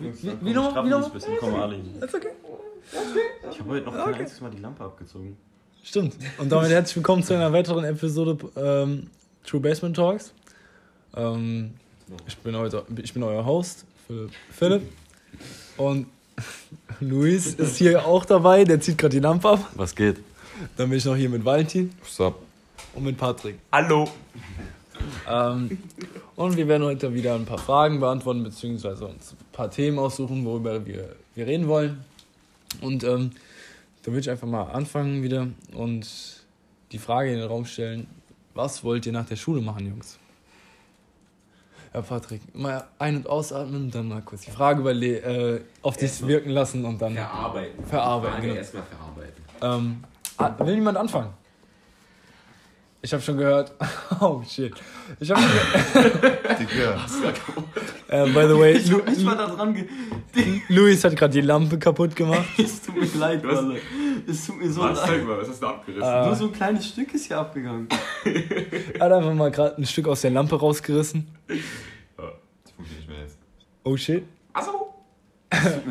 Wie, wie nochmal? Wie nochmal? bisschen. Komm, Ali. Ist okay. Ich habe heute noch kein okay. einziges Mal die Lampe abgezogen. Stimmt. Und damit herzlich willkommen zu einer weiteren Episode ähm, True Basement Talks. Ähm, ich, bin heute, ich bin euer Host, Philipp. Und Luis ist hier auch dabei, der zieht gerade die Lampe ab. Was geht? Dann bin ich noch hier mit Valentin. What's up? Und mit Patrick. Hallo. Ähm, und wir werden heute wieder ein paar Fragen beantworten, beziehungsweise uns paar Themen aussuchen, worüber wir, wir reden wollen. Und ähm, da würde ich einfach mal anfangen wieder und die Frage in den Raum stellen: Was wollt ihr nach der Schule machen, Jungs? Ja, Patrick, mal ein- und ausatmen, dann mal kurz die Frage überle äh, auf dich wirken lassen und dann. Verarbeiten. Verarbeiten. Frage genau. erstmal verarbeiten. Ähm, will jemand anfangen? Ich habe schon gehört. Oh shit. Ich habe schon gehört. uh, by the way, ich Lu nicht mal da dran ge Luis hat gerade die Lampe kaputt gemacht. es tut mir leid, Mann. Es tut mir so was, leid. Mal, was hast du abgerissen? Uh, Nur so ein kleines Stück ist hier abgegangen. er hat einfach mal gerade ein Stück aus der Lampe rausgerissen. Oh, das funktioniert nicht mehr jetzt. Oh shit. Achso.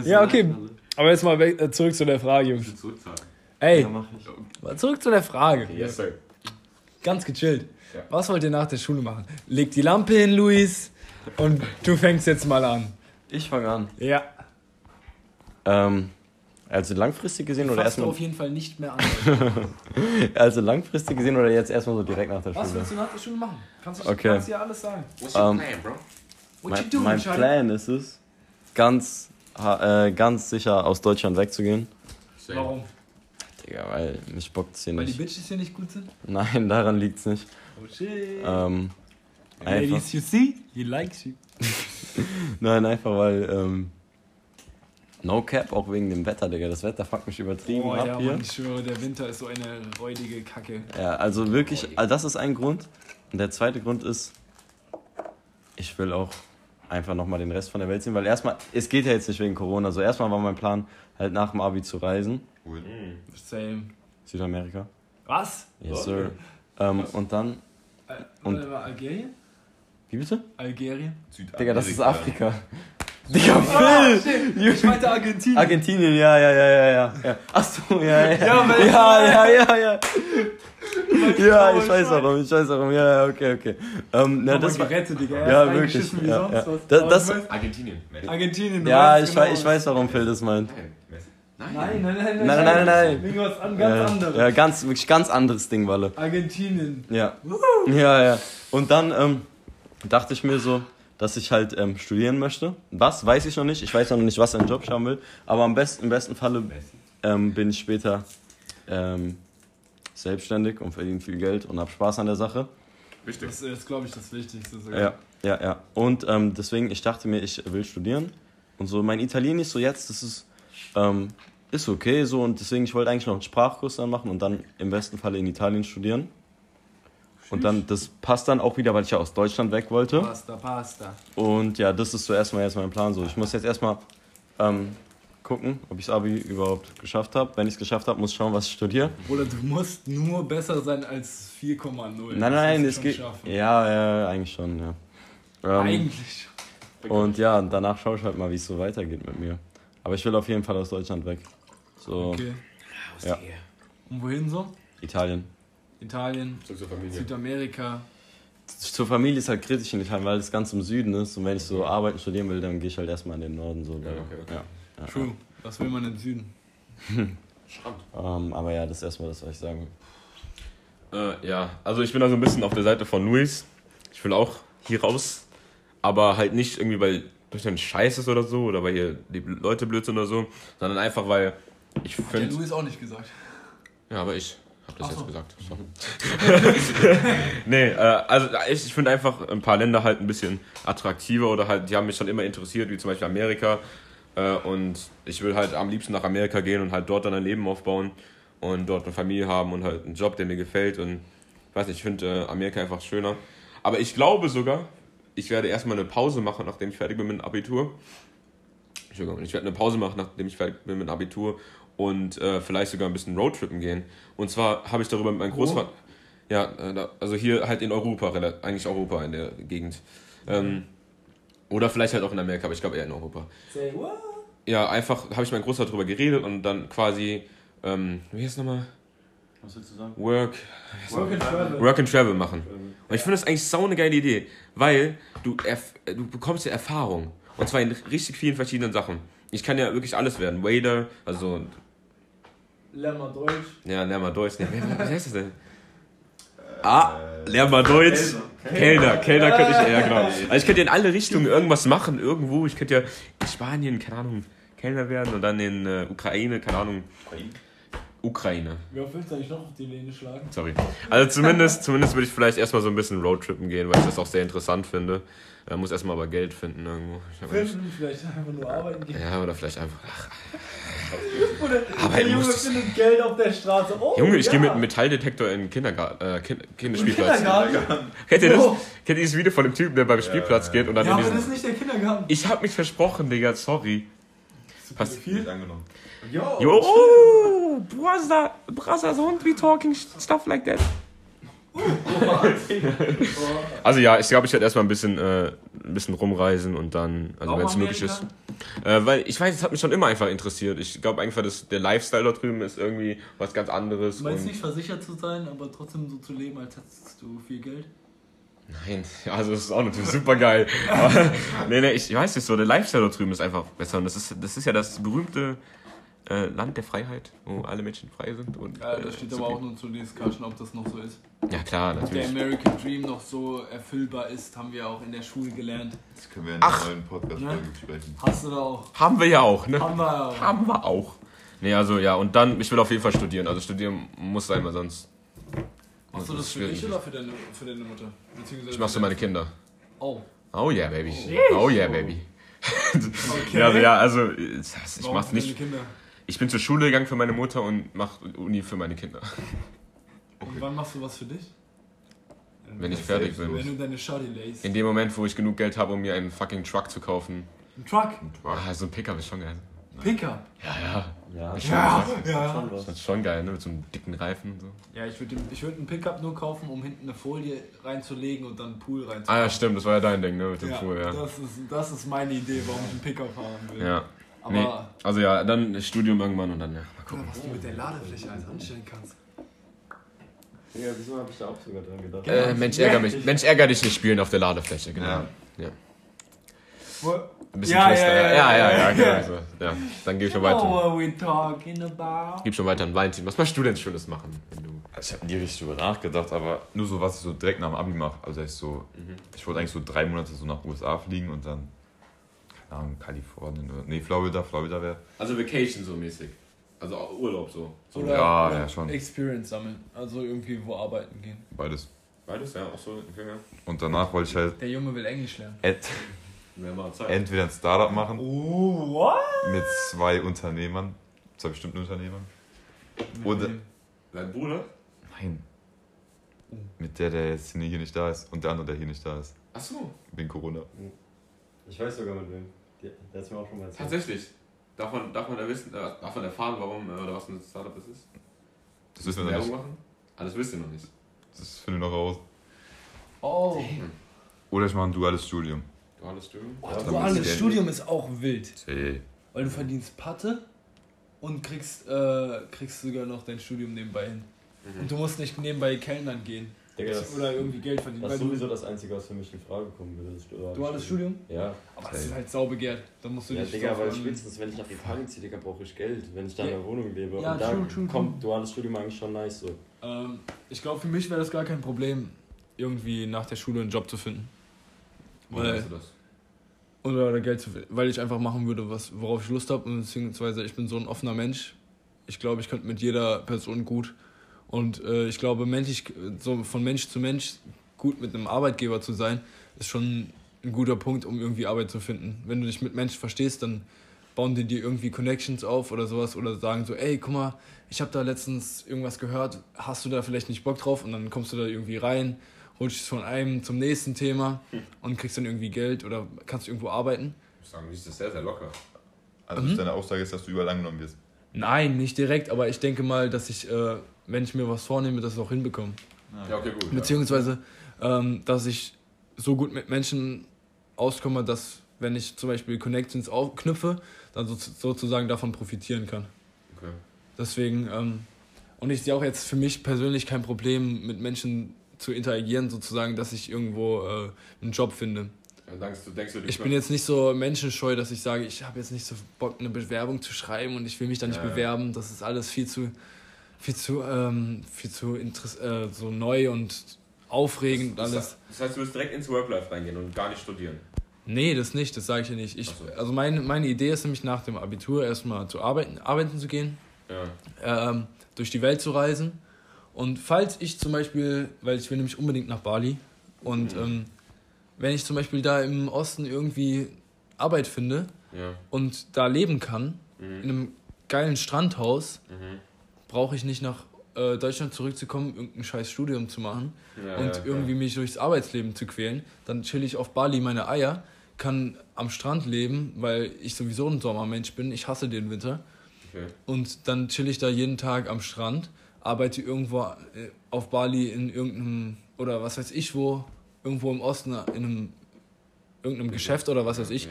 ja, okay. Aber jetzt mal weg, äh, zurück zu der Frage, Jungs. Ey, ja, zurück zu der Frage. Okay, yes, sir. Ganz gechillt. Ja. Was wollt ihr nach der Schule machen? Leg die Lampe hin, Luis. Und du fängst jetzt mal an. Ich fange an. Ja. Ähm, also langfristig gesehen oder erstmal. auf jeden Fall nicht mehr an. also langfristig gesehen oder jetzt erstmal so direkt nach der Schule? Was willst du nach der Schule machen? Kannst du okay. kannst dir alles sagen. What's your um, plan, bro? What mein, you doing, mein Plan ist es, ganz, äh, ganz sicher aus Deutschland wegzugehen. Warum? Digga, weil mich bockt es hier weil nicht. Weil die Bitches hier nicht gut sind? Nein, daran liegt es nicht. Oh shit. Ähm, Ladies, you see, he likes you. Nein, einfach weil, ähm, no cap, auch wegen dem Wetter, Digga. Das Wetter fuckt mich übertrieben oh, ab ja, hier. Mann, ich schwöre, der Winter ist so eine räudige Kacke. Ja, also wirklich, also das ist ein Grund. Und der zweite Grund ist, ich will auch einfach nochmal den Rest von der Welt sehen, weil erstmal, es geht ja jetzt nicht wegen Corona, so erstmal war mein Plan, halt nach dem Abi zu reisen. Cool. Mm, same. Südamerika. Was? Yes, sir. Ähm, und dann. Äh, und Algerien? Wie bitte? Algerien? Südamerika. Digga, das ist Afrika. Digga, Phil! Oh, ich meinte Argentinien. Argentinien, ja, ja, ja, ja, ja. ja. Achso, ja, ja. Ja, ja, ja, ja, ja. Ja, ich weiß warum, ich weiß warum, ja, okay, okay. Ähm, na, das gerettet, Digga. Ja, wirklich. Ja, ja. Das, das, Argentinien. Argentinien, Ja, ich, genau. weiß, ich weiß, warum Phil das meint. Nein, nein, nein, nein. Nein, nein, nein, nein. Irgendwas an, ganz ja, anderes. Ja, ganz, wirklich ganz anderes Ding, Walle. Argentinien. Ja. Ja, ja. Und dann ähm, dachte ich mir so, dass ich halt ähm, studieren möchte. Was, weiß ich noch nicht. Ich weiß noch nicht, was einen Job ich haben will. Aber am besten, im besten Falle ähm, bin ich später ähm, selbstständig und verdiene viel Geld und habe Spaß an der Sache. Wichtig. Das ist, glaube ich, das Wichtigste. Sogar. Ja, ja, ja. Und ähm, deswegen, ich dachte mir, ich will studieren. Und so, mein Italienisch so jetzt, das ist, ähm, ist okay so. Und deswegen, ich wollte eigentlich noch einen Sprachkurs dann machen und dann im besten Falle in Italien studieren. Und dann, das passt dann auch wieder, weil ich ja aus Deutschland weg wollte. Pasta, pasta. Und ja, das ist so erstmal jetzt mein Plan. So, ich muss jetzt erstmal ähm, gucken, ob ich das Abi überhaupt geschafft habe. Wenn ich es geschafft habe, muss ich schauen, was ich studiere. Oder du musst nur besser sein als 4,0. Nein, nein, es geht. Ja, ja, eigentlich schon, ja. Ähm, eigentlich. Und ja, danach schaue ich halt mal, wie es so weitergeht mit mir. Aber ich will auf jeden Fall aus Deutschland weg. So. Okay. Ja. Und wohin so? Italien. Italien, Südamerika. Zur Familie ist halt kritisch in Italien, weil es ganz im Süden ist. Und wenn ich so arbeiten, studieren will, dann gehe ich halt erstmal in den Norden. So, ja, okay, okay. Ja, ja, True. Was will man im Süden? um, aber ja, das ist erstmal das, was ich sagen will. Äh, ja, also ich bin da so ein bisschen auf der Seite von Luis. Ich will auch hier raus. Aber halt nicht irgendwie, weil Deutschland scheiße ist oder so. Oder weil hier die Leute blöd sind oder so. Sondern einfach, weil ich finde... Hat der Luis auch nicht gesagt. Ja, aber ich hab das Ach jetzt so. gesagt. So. nee, äh, also ich, ich finde einfach ein paar Länder halt ein bisschen attraktiver oder halt, die haben mich schon immer interessiert, wie zum Beispiel Amerika. Äh, und ich will halt am liebsten nach Amerika gehen und halt dort dann ein Leben aufbauen und dort eine Familie haben und halt einen Job, der mir gefällt. Und ich weiß nicht, ich finde äh, Amerika einfach schöner. Aber ich glaube sogar, ich werde erstmal eine Pause machen, nachdem ich fertig bin mit dem Abitur. Ich werde eine Pause machen, nachdem ich fertig bin mit dem Abitur und äh, vielleicht sogar ein bisschen Roadtrippen gehen. Und zwar habe ich darüber mit meinem Großvater. Oh. Ja, äh, also hier halt in Europa, eigentlich Europa in der Gegend. Ähm, Oder vielleicht halt auch in Amerika, aber ich glaube eher in Europa. Say what? Ja, einfach habe ich mit meinem Großvater drüber geredet und dann quasi, ähm, wie heißt es nochmal? Was willst du sagen? Work, Work and travel. Work and Travel machen. Und ich finde das eigentlich sau eine geile Idee, weil du, du bekommst ja Erfahrung. Und zwar in richtig vielen verschiedenen Sachen. Ich kann ja wirklich alles werden. Waiter, also, Lern mal Deutsch. ja, lern mal Deutsch. Wer- was heißt das denn? Ah, lern mal Deutsch. Kellner, Kellner könnte ich eher, genau. Also ich könnte ja in alle Richtungen irgendwas machen, irgendwo. Ich könnte ja in Spanien, keine Ahnung, Kellner werden und dann in äh, Ukraine, keine Ahnung, Ukraine. Wie oft willst du eigentlich noch auf die Lehne schlagen? Sorry. Also zumindest, zumindest würde ich vielleicht erstmal so ein bisschen Roadtrippen gehen, weil ich das auch sehr interessant finde. Man muss erstmal aber Geld finden irgendwo. Finden, vielleicht einfach nur arbeiten gehen. ja, oder vielleicht einfach. Ach, Oder Aber der ich Junge findet Geld auf der Straße. Oh, Junge, ich ja. gehe mit einem Metalldetektor in den Kindergarten, äh, kind, Kinderspielplatz. Kindergarten? Kennt ihr das? Bro. Kennt ihr dieses Video von dem Typen, der beim Spielplatz geht und dann Ja, in aber diesen. das ist nicht der Kindergarten. Ich hab mich versprochen, Digga, sorry. Was? Nicht angenommen. Yo, oh, brother, brother, don't be talking stuff like that. Also ja, ich glaube, ich werde erstmal ein bisschen, äh, ein bisschen rumreisen und dann, also wenn es möglich ist. Äh, weil ich weiß, es hat mich schon immer einfach interessiert. Ich glaube einfach, dass der Lifestyle dort drüben ist irgendwie was ganz anderes. Du meinst und- nicht versichert zu sein, aber trotzdem so zu leben, als hättest du viel Geld? Nein, ja, also das ist auch natürlich super geil. Nee, nee, ich weiß nicht so, der Lifestyle dort drüben ist einfach besser. Und das ist, das ist ja das berühmte äh, Land der Freiheit, wo alle Menschen frei sind. Und, Ja, das äh, steht aber auch nur zur Discussion, ob das noch so ist. Ja, klar, Der natürlich. American Dream noch so erfüllbar ist, haben wir auch in der Schule gelernt. Das können wir in Ach. der neuen Podcast-Folge besprechen. Hast du da auch? Haben wir ja auch, ne? Haben wir auch. Haben wir auch. Nee, also ja, und dann, ich will auf jeden Fall studieren. Also studieren muss sein, weil sonst. Machst du das für dich oder für deine, für deine Mutter? Ich mach's für meine Kinder. Oh. Oh yeah, baby. Oh yeah, baby. Okay. Ja, also, ja, also ich mach's nicht. Ich bin zur Schule gegangen für meine Mutter und mach Uni für meine Kinder. Und wann machst du was für dich? Wenn ich fertig bin. Wenn du deine Shawty lässt. In dem Moment, wo ich genug Geld habe, um mir einen fucking Truck zu kaufen. Ein Truck? Ah, so ein Pickup ist schon geil. Pickup? Ja, ja. Ja, Ja, schon, ja. schon Das ist schon geil, ne? Mit so einem dicken Reifen und so. Ja, ich würde ich würd einen Pickup nur kaufen, um hinten eine Folie reinzulegen und dann einen Pool reinzulegen. Ah ja, stimmt, das war ja dein Ding, ne? Mit dem ja, Pool, ja. Das, ist, das ist meine Idee, warum ich einen Pickup fahren will. Ja. Aber Nee, also ja, dann Studium irgendwann und dann, ja, mal guck gucken. mal, was du mit der Ladefläche alles anstellen kannst. Ja, wieso habe ich da auch sogar dran gedacht? Äh, Mensch, ärger mich. Mensch, ärger dich nicht spielen auf der Ladefläche, genau. Ja. Ein bisschen Ja, fester, ja, ja, ja, ja, ja, ja. genau. Also, ja. Dann geh ich schon weiter. what we talking about? Gib schon weiter an Valentin. Was möchtest du denn Schönes machen? Wenn du Also ich habe nie richtig drüber nachgedacht, aber nur so, was ich so direkt nach dem Abi mache. Also ich so, ich wollte eigentlich so drei Monate so nach USA fliegen und dann, keine Ahnung, Kalifornien oder, nee, Florida, Florida wäre. Also Vacation so mäßig. Also Urlaub so. so. Oder, Ja, oder ja, schon. Experience sammeln. Also irgendwie wo arbeiten gehen. Beides. Beides, ja, auch so. Okay, ja. Und danach wollte ich halt Der Junge will Englisch lernen. Entweder ein Startup machen Oh, what? mit zwei Unternehmern, zwei bestimmten Unternehmern. Oder, Dein Bruder? nein, mit der, der jetzt hier nicht da ist und der andere, der hier nicht da ist, Achso, wegen Corona. Ich weiß sogar mit wem. Der, hat mir auch schon mal erzählt. tatsächlich. Darf man, darf man da wissen, äh, darf man erfahren, warum äh, oder was ein Startup das ist? Das wissen wir noch Werbung nicht. machen? Ah, das wisst ihr noch nicht. Das finden wir noch raus. Oh. Oder ich mache ein duales Studium. Duales Studium? Oh, duales Studium ist auch wild. Hey. Weil du verdienst Patte und kriegst, äh, kriegst sogar noch dein Studium nebenbei hin. Und du musst nicht nebenbei Kellnern gehen. Digga, das, Oder irgendwie Geld verdienen. das ist sowieso das Einzige, was für mich in Frage kommen würde. Das duale Duales Studium? Ja. Aber das ist halt saubegehrt. Da musst du Ja, dich Digga, weil spätestens, wenn ich nach Italien ziehe, Digga, brauche ich Geld, wenn ich da in der Wohnung lebe. Ja, und da true, true, kommt duales Studium eigentlich schon nice so. Ähm, ich glaube, für mich wäre das gar kein Problem, irgendwie nach der Schule einen Job zu finden. Woher Weil, du das? oder Geld zu finden. Weil ich einfach machen würde, was, worauf ich Lust habe. Beziehungsweise ich bin so ein offener Mensch. Ich glaube, ich könnte mit jeder Person gut. Und äh, ich glaube, menschlich, so von Mensch zu Mensch gut mit einem Arbeitgeber zu sein, ist schon ein guter Punkt, um irgendwie Arbeit zu finden. Wenn du dich mit Menschen verstehst, dann bauen die dir irgendwie Connections auf oder sowas oder sagen so, ey, guck mal, ich habe da letztens irgendwas gehört, hast du da vielleicht nicht Bock drauf? Und dann kommst du da irgendwie rein, rutschst von einem zum nächsten Thema und kriegst dann irgendwie Geld oder kannst irgendwo arbeiten. Ich muss sagen, das ist sehr, sehr locker. Also deine Aussage ist, dass du überall angenommen wirst. Nein, nicht direkt, aber ich denke mal, dass ich, äh, wenn ich mir was vornehme, das auch hinbekomme. Ja, okay, gut. Beziehungsweise, ähm, dass ich so gut mit Menschen auskomme, dass wenn ich zum Beispiel Connections aufknüpfe, dann so, sozusagen davon profitieren kann. Okay. Deswegen, ähm, und ich sehe auch jetzt für mich persönlich kein Problem, mit Menschen zu interagieren, sozusagen, dass ich irgendwo äh, einen Job finde. Denkst du, denkst du, Ich bin jetzt nicht so menschenscheu, dass ich sage, ich habe jetzt nicht so Bock, eine Bewerbung zu schreiben und ich will mich da nicht Ja, bewerben. Das ist alles viel zu, viel zu, ähm, viel zu interess äh, so neu und aufregend das, alles. das heißt, du willst direkt ins Work-Life reingehen und gar nicht studieren. Nee, das nicht, das sage ich ja nicht. Ich, so. Also meine, meine Idee ist nämlich nach dem Abitur erstmal zu arbeiten, arbeiten zu gehen, Ja. ähm, durch die Welt zu reisen. Und falls ich zum Beispiel, weil ich will nämlich unbedingt nach Bali und Mhm. ähm, wenn ich zum Beispiel da im Osten irgendwie Arbeit finde Ja. und da leben kann, in Mhm. einem geilen Strandhaus, Mhm. brauche ich nicht nach äh, Deutschland zurückzukommen, irgendein scheiß Studium zu machen Ja, und ja, irgendwie mich durchs Arbeitsleben zu quälen. Dann chill ich auf Bali meine Eier, kann am Strand leben, weil ich sowieso ein Sommermensch bin. Ich hasse den Winter. Okay. Und dann chill ich da jeden Tag am Strand, arbeite irgendwo äh, auf Bali in irgendeinem, oder was weiß ich wo, irgendwo im Osten in einem, irgendeinem Geschäft oder was weiß ich,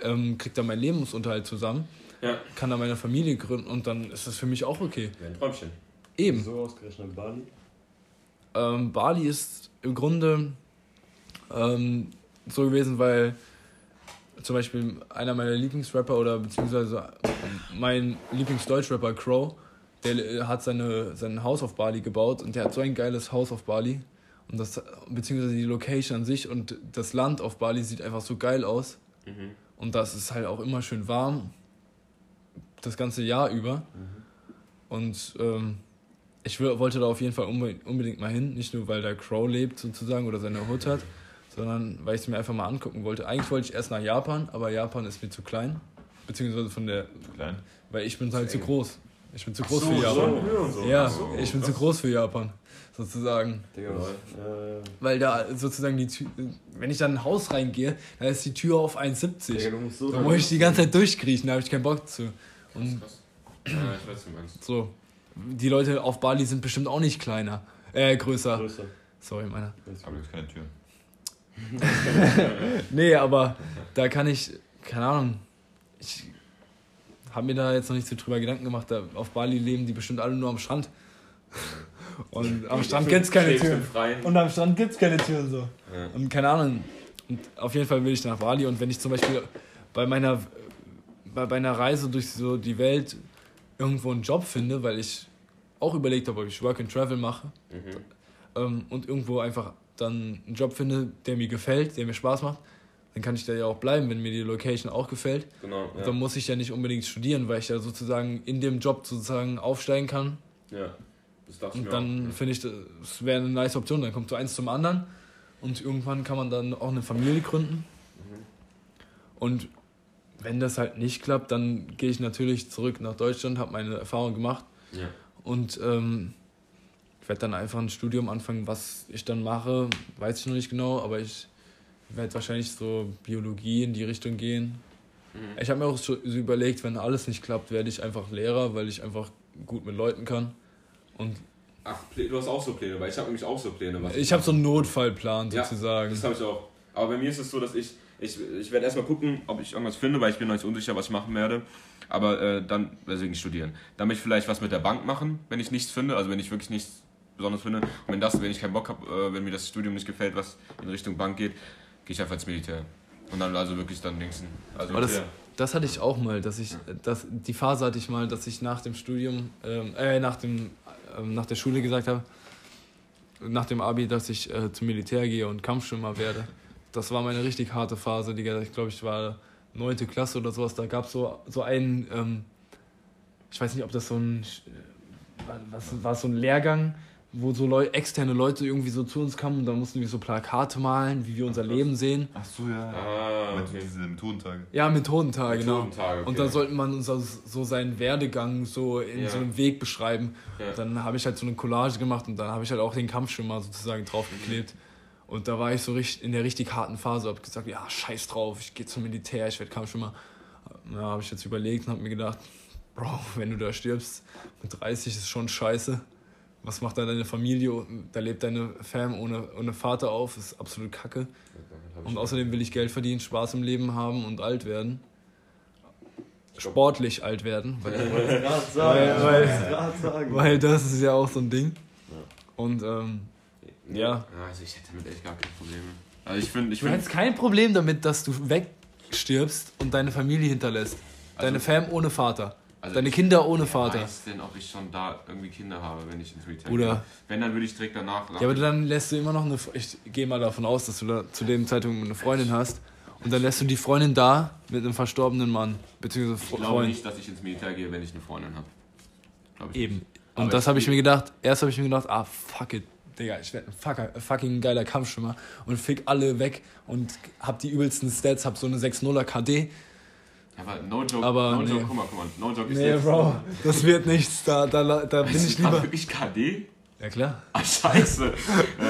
ähm, krieg da meinen Lebensunterhalt zusammen, Ja, kann da meine Familie gründen und dann ist das für mich auch okay. wäre ein Träumchen. Eben. So ausgerechnet Bali. Ähm, Bali ist im Grunde ähm, so gewesen, weil zum Beispiel einer meiner Lieblingsrapper oder beziehungsweise mein Lieblingsdeutschrapper Crow, der äh, hat seine, sein Haus auf Bali gebaut und der hat so ein geiles Haus auf Bali. Und das, beziehungsweise die Location an sich und das Land auf Bali sieht einfach so geil aus. Mhm. Und das ist halt auch immer schön warm. Das ganze Jahr über. Und ähm, ich wollte da auf jeden Fall unbe unbedingt mal hin. Nicht nur, weil da Crow lebt sozusagen oder seine Hut hat, sondern weil ich es mir einfach mal angucken wollte. Eigentlich wollte ich erst nach Japan, aber Japan ist mir zu klein. Beziehungsweise von der. Zu klein. Weil ich bin halt zu eng. groß. Ich bin zu groß so, für Japan. so. Ja, so, ich bin zu krass. groß für Japan. Sozusagen. Digga, Lol. äh, Weil da sozusagen die Tür. Wenn ich dann in ein Haus reingehe, dann ist die Tür auf 1,70. Digga, du musst so Da muss ich die ganze Zeit durchkriechen, da habe ich keinen Bock zu. Und Krass. Ja, ich weiß, was du meinst. so. Die Leute auf Bali sind bestimmt auch nicht kleiner. Äh, größer. größer. Sorry, meiner. Aber jetzt keine Tür. Nee, aber da kann ich, keine Ahnung, ich habe mir da jetzt noch nicht so drüber Gedanken gemacht. Da auf Bali leben die bestimmt alle nur am Strand. Und am Strand gibt's keine Schläfst Türen. Und am Strand gibt's keine Türen so. Ja. Und keine Ahnung. Und auf jeden Fall will ich nach Bali. Und wenn ich zum Beispiel bei meiner, bei meiner Reise durch so die Welt irgendwo einen Job finde, weil ich auch überlegt habe, ob ich Work and Travel mache Mhm. ähm, und irgendwo einfach dann einen Job finde, der mir gefällt, der mir Spaß macht, dann kann ich da ja auch bleiben, wenn mir die Location auch gefällt. Genau. Ja. Dann muss ich ja nicht unbedingt studieren, weil ich ja sozusagen in dem Job sozusagen aufsteigen kann. ja. Das ich Und dann finde ich, das wäre eine nice Option. Dann kommt so eins zum anderen und irgendwann kann man dann auch eine Familie gründen. Mhm. Und wenn das halt nicht klappt, dann gehe ich natürlich zurück nach Deutschland, habe meine Erfahrung gemacht Ja. und ähm, ich werde dann einfach ein Studium anfangen. Was ich dann mache, weiß ich noch nicht genau, aber ich werde wahrscheinlich so Biologie in die Richtung gehen. Mhm. Ich habe mir auch so überlegt, wenn alles nicht klappt, werde ich einfach Lehrer, weil ich einfach gut mit Leuten kann. Und Ach, du hast auch so Pläne, weil ich habe nämlich auch so Pläne. Was ich habe so einen Notfallplan Ja, sozusagen. Das habe ich auch. Aber bei mir ist es so, dass ich, ich, ich werde erstmal gucken, ob ich irgendwas finde, weil ich bin noch nicht unsicher, was ich machen werde. Aber äh, dann, deswegen studieren. Dann möchte ich vielleicht was mit der Bank machen, wenn ich nichts finde, also wenn ich wirklich nichts Besonderes finde. Und wenn das, wenn ich keinen Bock habe, äh, wenn mir das Studium nicht gefällt, was in Richtung Bank geht, gehe ich einfach ins Militär. Und dann also wirklich dann Dingsen. Also Aber das, das hatte ich auch mal, dass ich, das, die Phase hatte ich mal, dass ich nach dem Studium, ähm, äh, nach, dem, ähm, nach der Schule gesagt habe, nach dem Abi, dass ich äh, zum Militär gehe und Kampfschwimmer werde. Das war meine richtig harte Phase, Digga. Ich glaube, ich war neunte Klasse oder sowas. Da gab es so, so einen, ähm, ich weiß nicht, ob das so ein, äh, was war so ein Lehrgang, wo so Leu externe Leute irgendwie so zu uns kamen und dann mussten wir so Plakate malen, wie wir unser Leben sehen. Ach so, ja. Ah, Mit okay. diese Methodentage. Ja, Methodentage, genau. Methodentage, okay. Und da sollte man uns so seinen Werdegang so in Ja. so einem Weg beschreiben. Ja. Dann habe ich halt so eine Collage gemacht und dann habe ich halt auch den Kampfschwimmer sozusagen draufgeklebt. Und da war ich so richtig in der richtig harten Phase, habe gesagt, ja, scheiß drauf, ich gehe zum Militär, ich werde Kampfschwimmer. Ja, habe ich jetzt überlegt und habe mir gedacht, Bro, wenn du da stirbst, mit 30 ist schon scheiße. Was macht da deine Familie? Da lebt deine Fam ohne, ohne Vater auf, ist absolut kacke. Und außerdem will ich Geld verdienen, Spaß im Leben haben und alt werden. Sportlich alt werden. Weil- weil- sagen. Weil das ist ja auch so ein Ding. Und ähm, Ja. Ja. Also ich hätte damit echt gar keine Probleme. Also ich finde, ich du finde, hättest kein Problem damit, dass du wegstirbst und deine Familie hinterlässt. Deine Fam ohne Vater. Also Deine ich Kinder ohne Vater. weiß denn, ob ich schon da irgendwie Kinder habe, wenn ich ins Militär Oder- gehe. Wenn, dann würde ich direkt danach. Ja, aber dann lässt du immer noch eine. Ich gehe mal davon aus, dass du da zu dem Zeitpunkt eine Freundin hast. Und dann lässt du die Freundin da mit einem verstorbenen Mann. Beziehungsweise ich Fre- glaube Freund. nicht, dass ich ins Militär gehe, wenn ich eine Freundin habe. Glaube ich Eben. Und das ich- habe ich mir gedacht. Erst habe ich mir gedacht, ah, fuck it. Digga, ich werde ein fucker, fucking geiler Kampfschwimmer und fick alle weg und hab die übelsten Stats, hab so eine 6-0er KD. Aber no joke, Aber no nee. joke, guck mal, guck mal, no joke ist Nee, jetzt. Bro, das wird nichts. Da, da, da bin ich lieber. wirklich KD? Ja, klar. Ah, scheiße.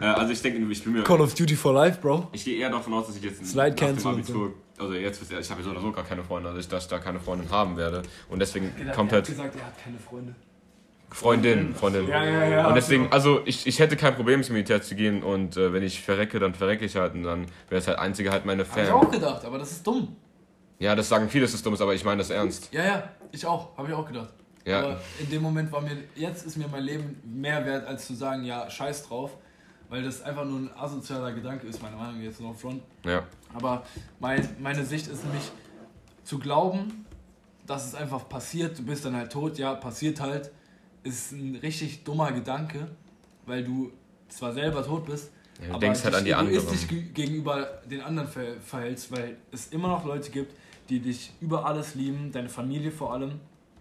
äh, äh, also ich denke, ich bin mir. Call of Duty for Life, Bro. Ich gehe eher davon aus, dass ich jetzt Slide nach dem Abitur, also jetzt, ich habe ja so oder so gar keine Freunde, also ich, dass ich da keine Freundin haben werde. Und deswegen kommt halt gesagt, er hat keine Freunde. Freundin, Freundin. Ja, ja, ja. Und deswegen, also ich, ich hätte kein Problem ins Militär zu gehen und äh, wenn ich verrecke, dann verrecke ich halt und dann wäre es halt einzige halt meine Hab ich Fan. auch gedacht, aber das ist dumm. Ja, das sagen viele, es dumm ist, aber ich meine das ernst. Ja, ja, ich auch. Habe ich auch gedacht. Ja. Aber in dem Moment war mir, jetzt ist mir mein Leben mehr wert, als zu sagen, ja, scheiß drauf. Weil das einfach nur ein asozialer Gedanke ist, meine Meinung jetzt noch front. Ja. Aber mein, meine Sicht ist nämlich zu glauben, dass es einfach passiert, du bist dann halt tot, ja, passiert halt, ist ein richtig dummer Gedanke, weil du zwar selber tot bist, Ja, du aber denkst halt an die anderen. egoistisch ge- gegenüber den anderen ver verhältst, weil es immer noch Leute gibt, die dich über alles lieben, deine Familie vor allem,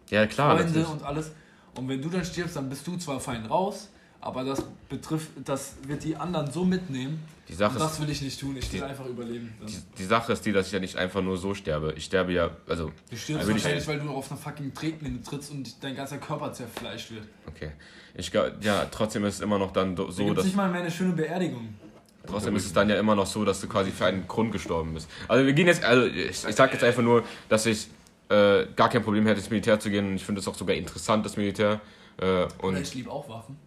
Ja, klar. Freunde natürlich. und alles. Und wenn du dann stirbst, dann bist du zwar fein raus, aber das betrifft, das wird die anderen so mitnehmen. Die Sache und ist, das will ich nicht tun. Ich will die- einfach überleben. Die, die Sache ist die, dass ich ja nicht einfach nur so sterbe. Ich sterbe ja, also, Du stirbst Da will ich- wahrscheinlich, weil du auf einer fucking Tretmine trittst und dein ganzer Körper zerfleischt wird. okay. Ich ja, trotzdem ist es immer noch dann Da so, gibt's dass. nicht mal mehr eine schöne Beerdigung. Trotzdem ist es dann ja immer noch so, dass du quasi für einen Grund gestorben bist. Also wir gehen jetzt, also ich, ich sag jetzt einfach nur, dass ich äh, gar kein Problem hätte, ins Militär zu gehen. Und ich finde es auch sogar interessant, das Militär. Äh, und ich liebe auch Waffen.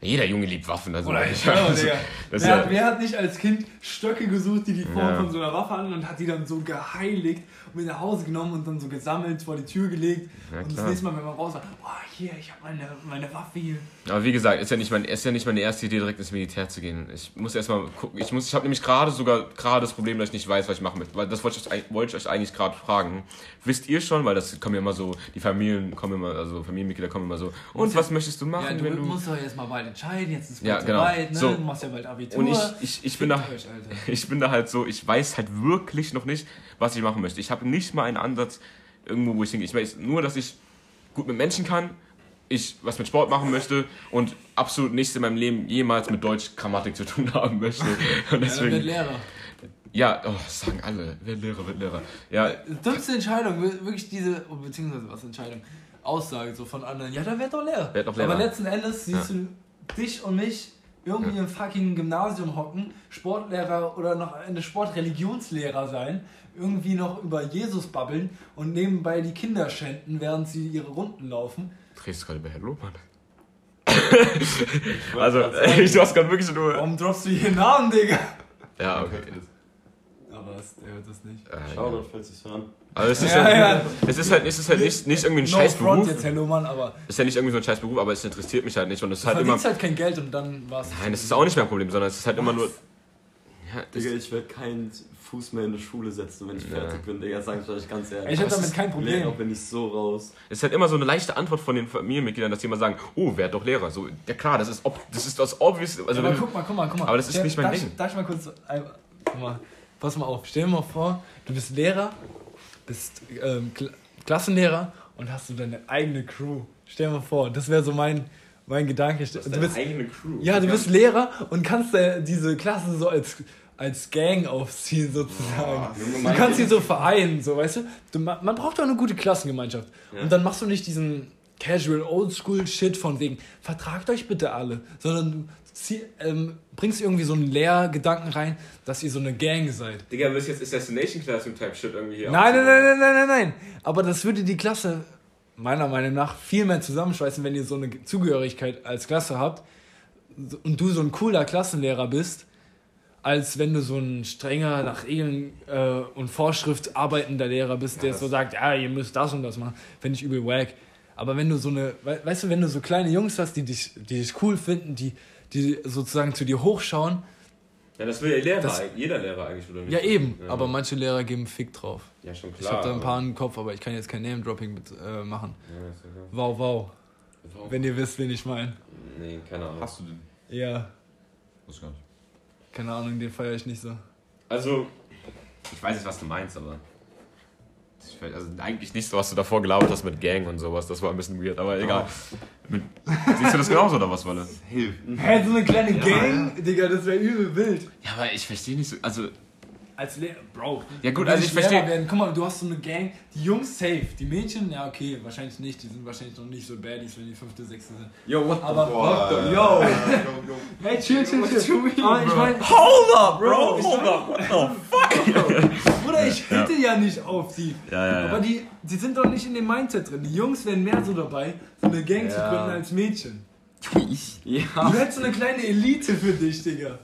jeder Junge liebt Waffen. Also, Oder ich also, Wer, ja, hat, wer hat nicht als Kind Stöcke gesucht, die die Form Ja. von so einer Waffe hatten und hat die dann so geheiligt mit nach Hause genommen und dann so gesammelt, vor die Tür gelegt. Ja, und das nächste Mal, wenn man raus war, oh, hier, ich habe meine, meine Waffe hier. aber wie gesagt, ist ja, nicht mein, ist ja nicht meine erste Idee, direkt ins Militär zu gehen. Ich muss erstmal gucken. Ich, muss- ich habe nämlich gerade sogar gerade das Problem, dass ich nicht weiß, was ich machen möchte. Weil das wollte ich, euch- wollte ich euch eigentlich gerade fragen. Wisst ihr schon, weil das kommen ja immer so, die Familien kommen immer, also Familienmitglieder kommen immer so. Und was möchtest du machen, Ja, du, wenn du. musst doch jetzt mal bald entscheiden, jetzt ist es Ja, bald genau. weit, ne? So. du machst ja bald Abitur. Und ich, ich, ich bin da. Euch. Ich bin da halt so, ich weiß halt wirklich noch nicht, was ich machen möchte. Ich habe nicht mal einen Ansatz irgendwo, wo ich hingehe. Ich weiß nur, dass ich gut mit Menschen kann, ich was mit Sport machen möchte und absolut nichts in meinem Leben jemals mit Deutsch Grammatik zu tun haben möchte. Und Ja, dann wird deswegen, Lehrer. ja, oh, das sagen alle, wer Lehrer wird Lehrer. Ja, Dümmste Entscheidung, wir- wirklich diese, oh, beziehungsweise was Entscheidung, Aussage so von anderen, ja, da wird doch Lehrer. Werd doch Lehrer. Aber letzten Endes siehst du dich und mich irgendwie im fucking Gymnasium hocken, Sportlehrer oder noch eine Sportreligionslehrer sein, irgendwie noch über Jesus babbeln und nebenbei die Kinder schänden, während sie ihre Runden laufen. drehst du gerade bei Herr Lohmann? also, du hast gerade wirklich nur. Warum droppst du hier Namen, Digga? Ja, okay. Aber der hört das nicht. Äh, Schau, ja. dann fällt sich's hören. Also es ist, Ja, halt, ja. es ist halt, es ist halt nicht, nicht irgendwie ein No scheiß front Beruf. jetzt, Hello Mann, aber Ist ja nicht irgendwie so ein scheiß Beruf, aber es interessiert mich halt nicht. Und es ist du halt immer. halt kein Geld und dann war's. Nein, das ist auch nicht mein Problem, sondern es ist halt immer nur. Ja, Digga, ich werde keinen Fuß mehr in die Schule setzen, wenn ich Ja. fertig bin. Digga, sag ich euch ganz ehrlich. Ich hab Aber es damit kein Problem. Lehrer bin ich so raus. es ist halt immer so eine leichte Antwort von den Familienmitgliedern, dass die immer sagen, oh, wer doch Lehrer? So, ja klar, das ist, ob, das ist das obvious. Also, aber wenn, guck mal, guck mal, guck mal. Aber das ist Stell- nicht mein darf, Ding. Ich, darf ich mal kurz. Guck mal, pass mal auf. Stell dir mal vor, du bist Lehrer, bist ähm, Kla Klassenlehrer und hast du deine eigene Crew. Stell dir mal vor, das wäre so mein, mein Gedanke. Du bist, eigene Crew. ja, du bist Lehrer und kannst äh, diese Klasse so als, als Gang aufziehen, sozusagen. Du kannst sie so vereinen, so, weißt du? du ma- man braucht doch eine gute Klassengemeinschaft. Und dann machst du nicht diesen casual oldschool Shit von wegen, vertragt euch bitte alle, sondern du zieh, ähm, bringst irgendwie so einen Lehrgedanken rein, dass ihr so eine Gang seid. Digga, du jetzt Assassination Classroom Type Shit irgendwie hier Nein, nein, nein, nein, nein, nein, nein. Aber das würde die Klasse meiner Meinung nach viel mehr zusammenschweißen, wenn ihr so eine Zugehörigkeit als Klasse habt und du so ein cooler Klassenlehrer bist, als wenn du so ein strenger, nach Regeln äh, und Vorschrift arbeitender Lehrer bist, der so sagt, ja, ihr müsst das und das machen. Finde ich übel wack. Aber wenn du so eine, we weißt du, wenn du so kleine Jungs hast, die dich, die dich cool finden, die, die sozusagen zu dir hochschauen, Ja, das will ja Lehrer, Das- jeder Lehrer eigentlich, oder nicht? ja eben, Ja. aber manche Lehrer geben Fick drauf. Ja, schon Ich klar. habe da ein paar im Kopf, aber ich kann jetzt kein Name-Dropping äh, machen. Ja, ist ja klar. Wow, wow. Warum? Wenn ihr wisst, wen ich meine. Nee, keine Ahnung. Hast du den? Ja, Weiß gar nicht. keine Ahnung, den feiere ich nicht so. Also, ich weiß nicht, was du meinst, aber. Ich weiß, also eigentlich nicht so, was du davor gelabert hast mit Gang und sowas. Das war ein bisschen weird, aber egal. Mit, siehst du das genauso oder was, Walle? Hilf. Hä, so eine kleine Gang? Digga, das wäre übel wild. Ja, aber ich verstehe nicht so. Also, Als Lehrer, Bro. Ja, gut, also ich Lehrer versteh- Werden, guck mal, du hast so eine Gang, die Jungs safe, die Mädchen, ja okay, wahrscheinlich nicht, die sind wahrscheinlich noch nicht so baddies, wenn die fünfte, sechste sind. Yo, what Aber, Boah, yo, yo, yo. hey, chill, chill, chill. Aber ich meine, Hold up, Bro, ich Hold up. What the fuck? Bruder, ich hitte ja nicht auf die. Ja, ja, Aber die, die sind doch nicht in dem Mindset drin. Die Jungs wären mehr so dabei, so eine Gang zu Ja. gründen als Mädchen. Ja. Du hättest so eine kleine Elite für dich, Digga.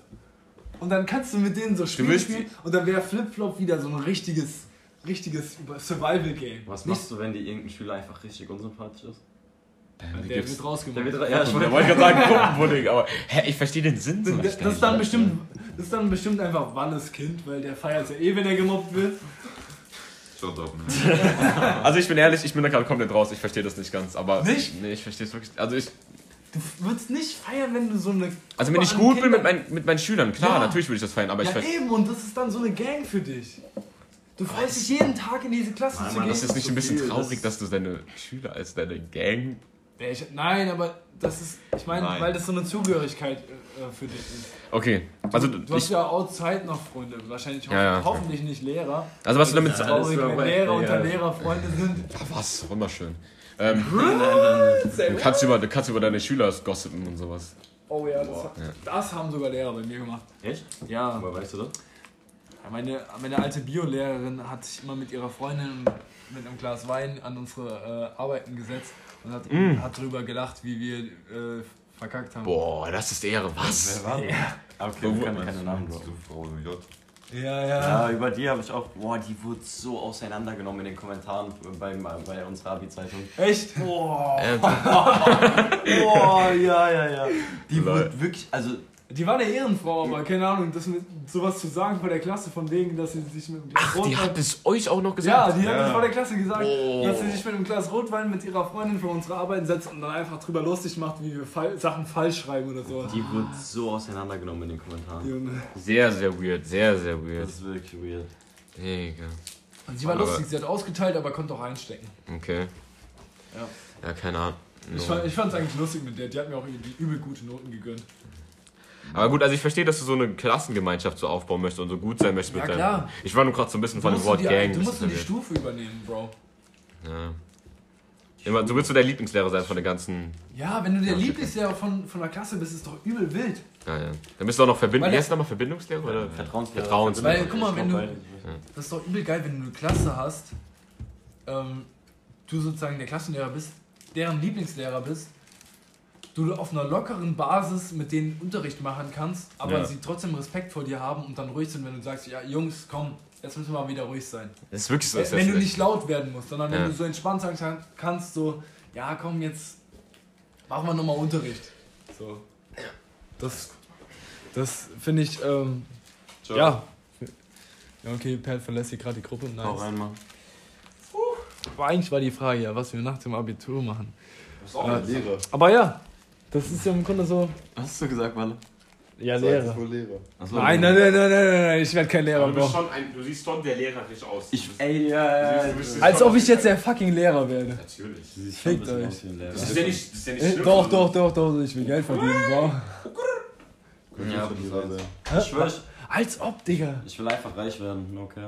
Und dann kannst du mit denen so Spiele willst- spielen und dann wäre Flipflop wieder so ein richtiges, richtiges Survival-Game. Was Nicht- machst du, wenn die irgendein Schüler einfach richtig unsympathisch ist? Der wird rausgemacht. Der wird, ja, ich wollte gerade sagen, Gruppenpudding, aber hä, ich verstehe den Sinn so das, nicht. das, ist dann bestimmt, das ist dann bestimmt einfach Wannes Kind, weil der feiert ja eh, wenn er gemobbt wird. Also ich bin ehrlich, ich bin da gerade komplett raus, ich verstehe das nicht ganz, aber... Nicht? Nee, ich verstehe es wirklich... Also ich... Du würdest nicht feiern, wenn du so eine. Also wenn Gruppe ich gut bin mit, mein, mit meinen Schülern, klar, Ja. natürlich würde ich das feiern, aber ich Ja, verstehe... eben, und das ist dann so eine Gang für dich. Du freust dich jeden Tag in diese Klasse Mann, zu Mann, gehen. Das ist nicht ein bisschen viel, traurig, das- dass du deine Schüler als deine Gang... Ja, ich, nein, aber das ist, ich meine, weil das so eine Zugehörigkeit äh, für dich ist. Okay, also Du hast ich, ja outside noch Freunde, wahrscheinlich ho Ja, ja. hoffentlich nicht Lehrer. also was du damit Das sagst... traurig, Ja, wenn das Lehrer ja- unter ja. Lehrer Freunde sind. Was? Wunderschön. Ähm, Nein, nein, nein. du, kannst über, du kannst über deine Schüler gossipen und sowas. Oh ja, das, Ja. das haben sogar Lehrer bei mir gemacht. Echt? Ja, Aber weißt du das? meine, meine alte Biolehrerin hat sich immer mit ihrer Freundin mit einem Glas Wein an unsere äh, Arbeiten gesetzt und hat, Mm. hat darüber gelacht, wie wir äh, verkackt haben. Boah, das ist Ehre. Was? war das? Okay, Wo- wir können keine Namen. Frau J. Ja, Ja, über die habe ich auch, boah, die wurde so auseinandergenommen in den Kommentaren bei, bei unserer Abi-Zeitung. Echt? Boah. Ähm, Boah, ja, ja, ja. Die Lol. wurde wirklich, also, Die war eine Ehrenfrau, aber keine Ahnung, das mit sowas zu sagen vor der Klasse, von wegen, dass sie sich mit einem Glas ach, die Rotwein- hat es euch auch noch Ja, gesagt? die hat Ja. das vor der Klasse gesagt, Oh. dass sie sich mit einem Glas Rotwein mit ihrer Freundin für unsere Arbeiten setzt und dann einfach drüber lustig macht, wie wir Fall, Sachen falsch schreiben oder so. die wurde so auseinandergenommen in den Kommentaren. Junge. Sehr, sehr weird. Sehr, sehr weird. Das ist wirklich weird. Digga. Und sie war Aber- lustig, sie hat ausgeteilt, aber konnte auch einstecken. Okay. Ja. Ja, keine Ahnung. Ich, fand, ich fand's eigentlich lustig mit der, die hat mir auch irgendwie übel gute Noten gegönnt. Aber gut, also ich verstehe, dass du so eine Klassengemeinschaft so aufbauen möchtest und so gut sein möchtest Ja, mit deinem. klar. Ich war nur gerade so ein bisschen Du von dem Wort die, Gang. du musst nur die Stufe übernehmen, Bro. Ja. Immer, du willst so der Lieblingslehrer sein von der ganzen. Ja, wenn du der Ja, Lieblingslehrer von, von der Klasse bist, ist doch übel wild. Ja, ja. Dann bist du auch noch Verbindung. Wie heißt nochmal Verbindungslehrer? Oder? Vertrauenslehrer. Vertrauens- Weil, guck mal, wenn du- Das ist doch übel geil, wenn du eine Klasse hast, ähm, du sozusagen der Klassenlehrer bist, deren Lieblingslehrer bist, du auf einer lockeren Basis mit denen Unterricht machen kannst, aber Ja. sie trotzdem Respekt vor dir haben und dann ruhig sind, wenn du sagst, ja Jungs, komm, jetzt müssen wir mal wieder ruhig sein. Das ist wirklich so. das ist wenn du nicht laut werden musst, sondern wenn Ja. du so entspannt sagen kann- kannst, so, ja komm, jetzt machen wir nochmal Unterricht. So. Das, das finde ich, ähm, ja. Ja, okay, Per verlässt hier gerade die Gruppe. Nice. rein, Mann. Aber eigentlich war die Frage ja, was wir nach dem Abitur machen. Das ist auch ein Lehrer. Aber ja, das ist ja im Grunde so. Was hast du gesagt, Walle? Ja, Lehrer. Wohl Lehrer. Achso, Nein, nein, nein, nein, nein, nein, ich werde kein Lehrer, du, bist Bro. schon ein, du siehst schon der lehrerisch aus. Ich, ey, ja, ja, Du bist- Als ob ich jetzt der fucking Lehrer werde. Natürlich. Fickt bisschen euch. Lehrer. Das ist ja nicht, das ist ja nicht Äh, schlimm. doch, doch, doch, doch, ich will Geld verdienen, Bro. Ja, aber Lehrer du sein. Ich schwör, ich, Als ob, Digga. ich will einfach reich werden, okay.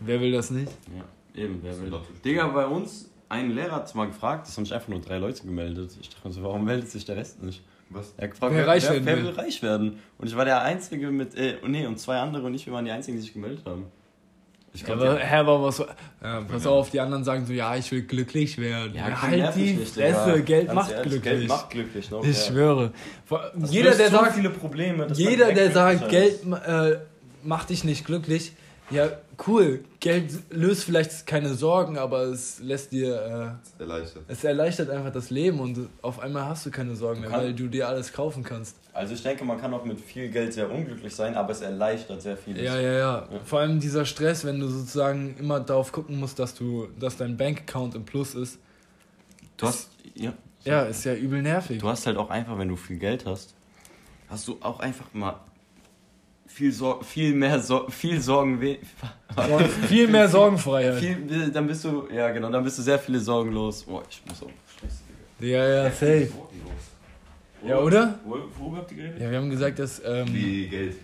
Wer will das nicht? Ja, eben, wer will Das Digga, bei uns, ein Lehrer hat mal gefragt, es haben sich einfach nur drei Leute gemeldet. Ich dachte mir so, warum meldet sich der Rest nicht? Was? Er hat gefragt, Wer reich werden wer will. will reich werden? Und ich war der Einzige mit, äh, nee, und zwei andere und ich, wir waren die Einzigen, die sich gemeldet haben. Ich Ja, glaub, aber, hä, aber was. Ja, pass auf, die anderen sagen so, ja, ich will glücklich werden. Ja, halt nerv mich die nicht. Fresse, Geld Ganz macht ehrlich, glücklich. Geld macht glücklich, ne? Ich Ja. schwöre. Vor- Das Jeder, der so sagt, viele Probleme, jeder, der sagt, Geld äh, macht dich nicht glücklich, ja, cool. Geld löst vielleicht keine Sorgen, aber es lässt dir, äh, Erleichtert. es erleichtert einfach das Leben und auf einmal hast du keine Sorgen mehr, weil du dir alles kaufen kannst. Also ich denke, man kann auch mit viel Geld sehr unglücklich sein, aber es erleichtert sehr vieles. Ja, ja, ja. Vor allem dieser Stress, wenn du sozusagen immer darauf gucken musst, dass du, dass dein Bankaccount im Plus ist. Du hast, ja, Ja, ist ja übel nervig. du hast halt auch einfach, wenn du viel Geld hast, hast du auch einfach mal viel, Sor viel mehr Sor viel Sorgen, viel mehr Sorgenfreiheit. viel, dann bist du, ja genau, dann bist du sehr viele Sorgen los. Boah, ich muss auch. Ja, ja, safe. Ja, oder? Wo, worüber habt ihr geredet? Ja, wir haben gesagt, dass. Ähm, Wie Geld.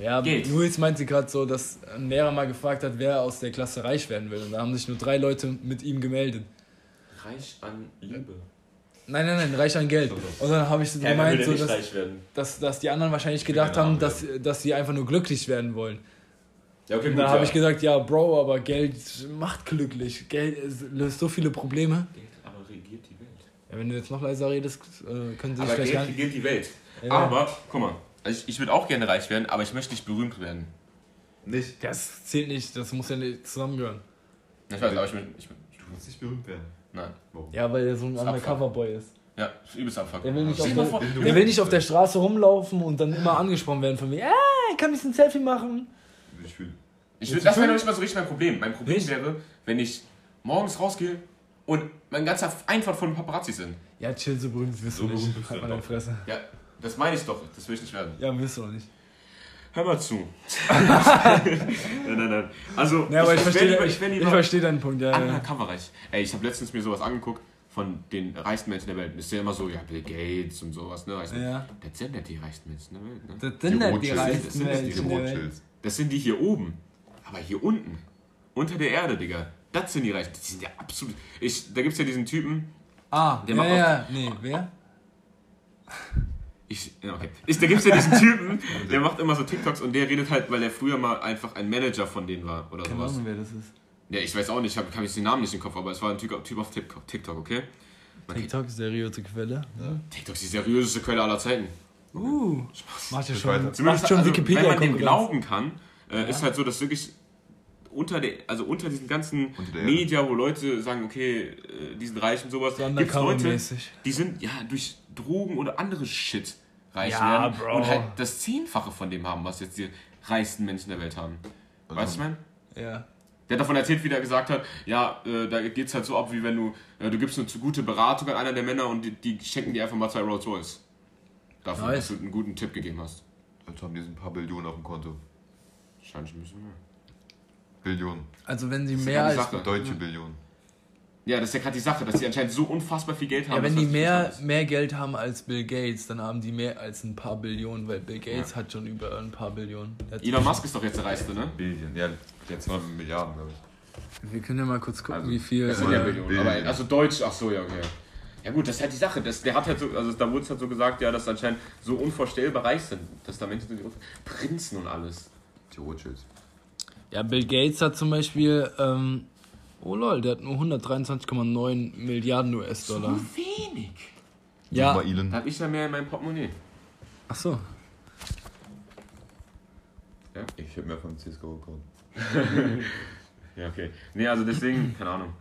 ja, Geld. Luis meinte gerade so, dass ein Lehrer mal gefragt hat, wer aus der Klasse reich werden will. Und da haben sich nur drei Leute mit ihm gemeldet. Reich an Liebe. Nein, nein, nein, reich an Geld. Und dann habe ich so gemeint, so, dass, dass, dass die anderen wahrscheinlich gedacht haben, dass, dass sie einfach nur glücklich werden wollen. Ja, okay, Und gut. da habe ja. ich gesagt, ja, Bro, aber Geld macht glücklich. Geld löst so viele Probleme. Geld aber regiert die Welt. Ja, wenn du jetzt noch leiser redest, äh, können sie Aber sich vielleicht gar Geld regiert die Welt. Ja. Aber, guck mal, also ich, ich würde auch gerne reich werden, aber ich möchte nicht berühmt werden. Nicht. Das zählt nicht, das muss ja nicht zusammengehören. Ich weiß, aber ich bin. Ich bin Du willst nicht berühmt werden. Nein. Warum? Ja, weil er so ein Undercover-Boy ist. Ja, übelst Abfuck. Der will, nicht auf vor, der will nicht auf der Straße rumlaufen und dann immer angesprochen werden von mir. Äh, kann ich ein Selfie machen? Ich fühlen. Ich will, das wäre noch nicht mal so richtig mein Problem. Mein Problem Nicht? wäre, wenn ich morgens rausgehe und mein ganzer Einfahrt von Paparazzi sind. Ja, chill, so berühmt wirst So du nicht. berühmt bist du Halt mal deine Fresse. Ja, das meine ich doch. Das will ich nicht werden. Ja, wirst du auch nicht. Hör mal zu. nein, nein, nein. Also, Ja, aber ich, wär verstehe lieber- ich, ich lieber verstehe deinen Punkt, ja. undercover-reich. Ey, ich habe letztens mir sowas angeguckt von den reichsten Menschen der Welt. Das ist ja immer so, ja, Bill Gates und sowas, ne? Reichsten. Ja. Das sind ja die reichsten Menschen der Welt, ne? Das sind ja die reichsten Das sind die Menschen der Welt. Das sind die hier oben. Aber hier unten, unter der Erde, Digga, das sind die Reichen. Die sind ja absolut. Ich, da gibt's ja diesen Typen. Ah, Der ja, macht ja, nee, wer? Ich, ja, okay. Ich, da gibt's ja diesen Typen, der macht immer so TikToks und der redet halt, weil er früher mal einfach ein Manager von denen war oder Keine sowas. Ahnung, wer das ist. Ja, ich weiß auch nicht, ich habe den Namen nicht im Kopf, aber es war ein Typ, typ auf TikTok, TikTok, okay? Man- TikTok, seriöse Quelle. TikTok ist die seriöseste Quelle aller Zeiten. Uh, macht ja schon, Zumindest macht schon also, Wikipedia wenn man dem glauben kann, äh, ist halt so, dass wirklich unter der, also unter diesen ganzen. Media, wo Leute sagen, okay, äh, die sind reich und sowas, So gibt's Leute, die sind ja durch Drogen oder andere Shit reich Ja, werden Bro. und halt das Zehnfache von dem haben, was jetzt die reichsten Menschen der Welt haben. Und Weißt du, was ich meine? Ja. Der hat davon erzählt, wie der gesagt hat, ja, äh, da geht's halt so ab, wie wenn du, äh, du gibst eine zu gute Beratung an einer der Männer und die, die schenken dir einfach mal zwei Rolls Royce. Dafür, Nice. dass du einen guten Tipp gegeben hast. Jetzt haben die so ein paar Billionen auf dem Konto. Wahrscheinlich ein bisschen mehr. Billionen. Also wenn sie mehr als... Sache. Deutsche Billionen. Ja, das ist ja gerade die Sache, dass die anscheinend so unfassbar viel Geld haben. Ja, wenn die mehr, mehr Geld haben als Bill Gates, dann haben die mehr als ein paar Billionen, weil Bill Gates hat schon über ein paar Billionen. Elon Musk ist doch jetzt der Reichste, ne? Billionen. Ja, jetzt mal Milliarden, glaube ich. Wir können ja mal kurz gucken, Also, wie viel... Das sind ja Billionen. Billionen. Aber, also Deutsch, ach so, ja, okay. Ja gut, das ist halt die Sache. Das, der hat halt so, also da wurde es halt so gesagt, ja, dass anscheinend so unvorstellbar reich sind. Dass da Menschen sind, die Prinzen und alles. Die Rothschilds. Ja, Bill Gates hat zum Beispiel, ähm, oh lol, der hat nur 123,9 Milliarden US-Dollar. wenig. Ja, Mal Elon. Da habe ich ja mehr in meinem Portemonnaie. ach so. Ich hätte mehr von CSGO gekauft. Ja, okay. Nee, also deswegen, keine Ahnung.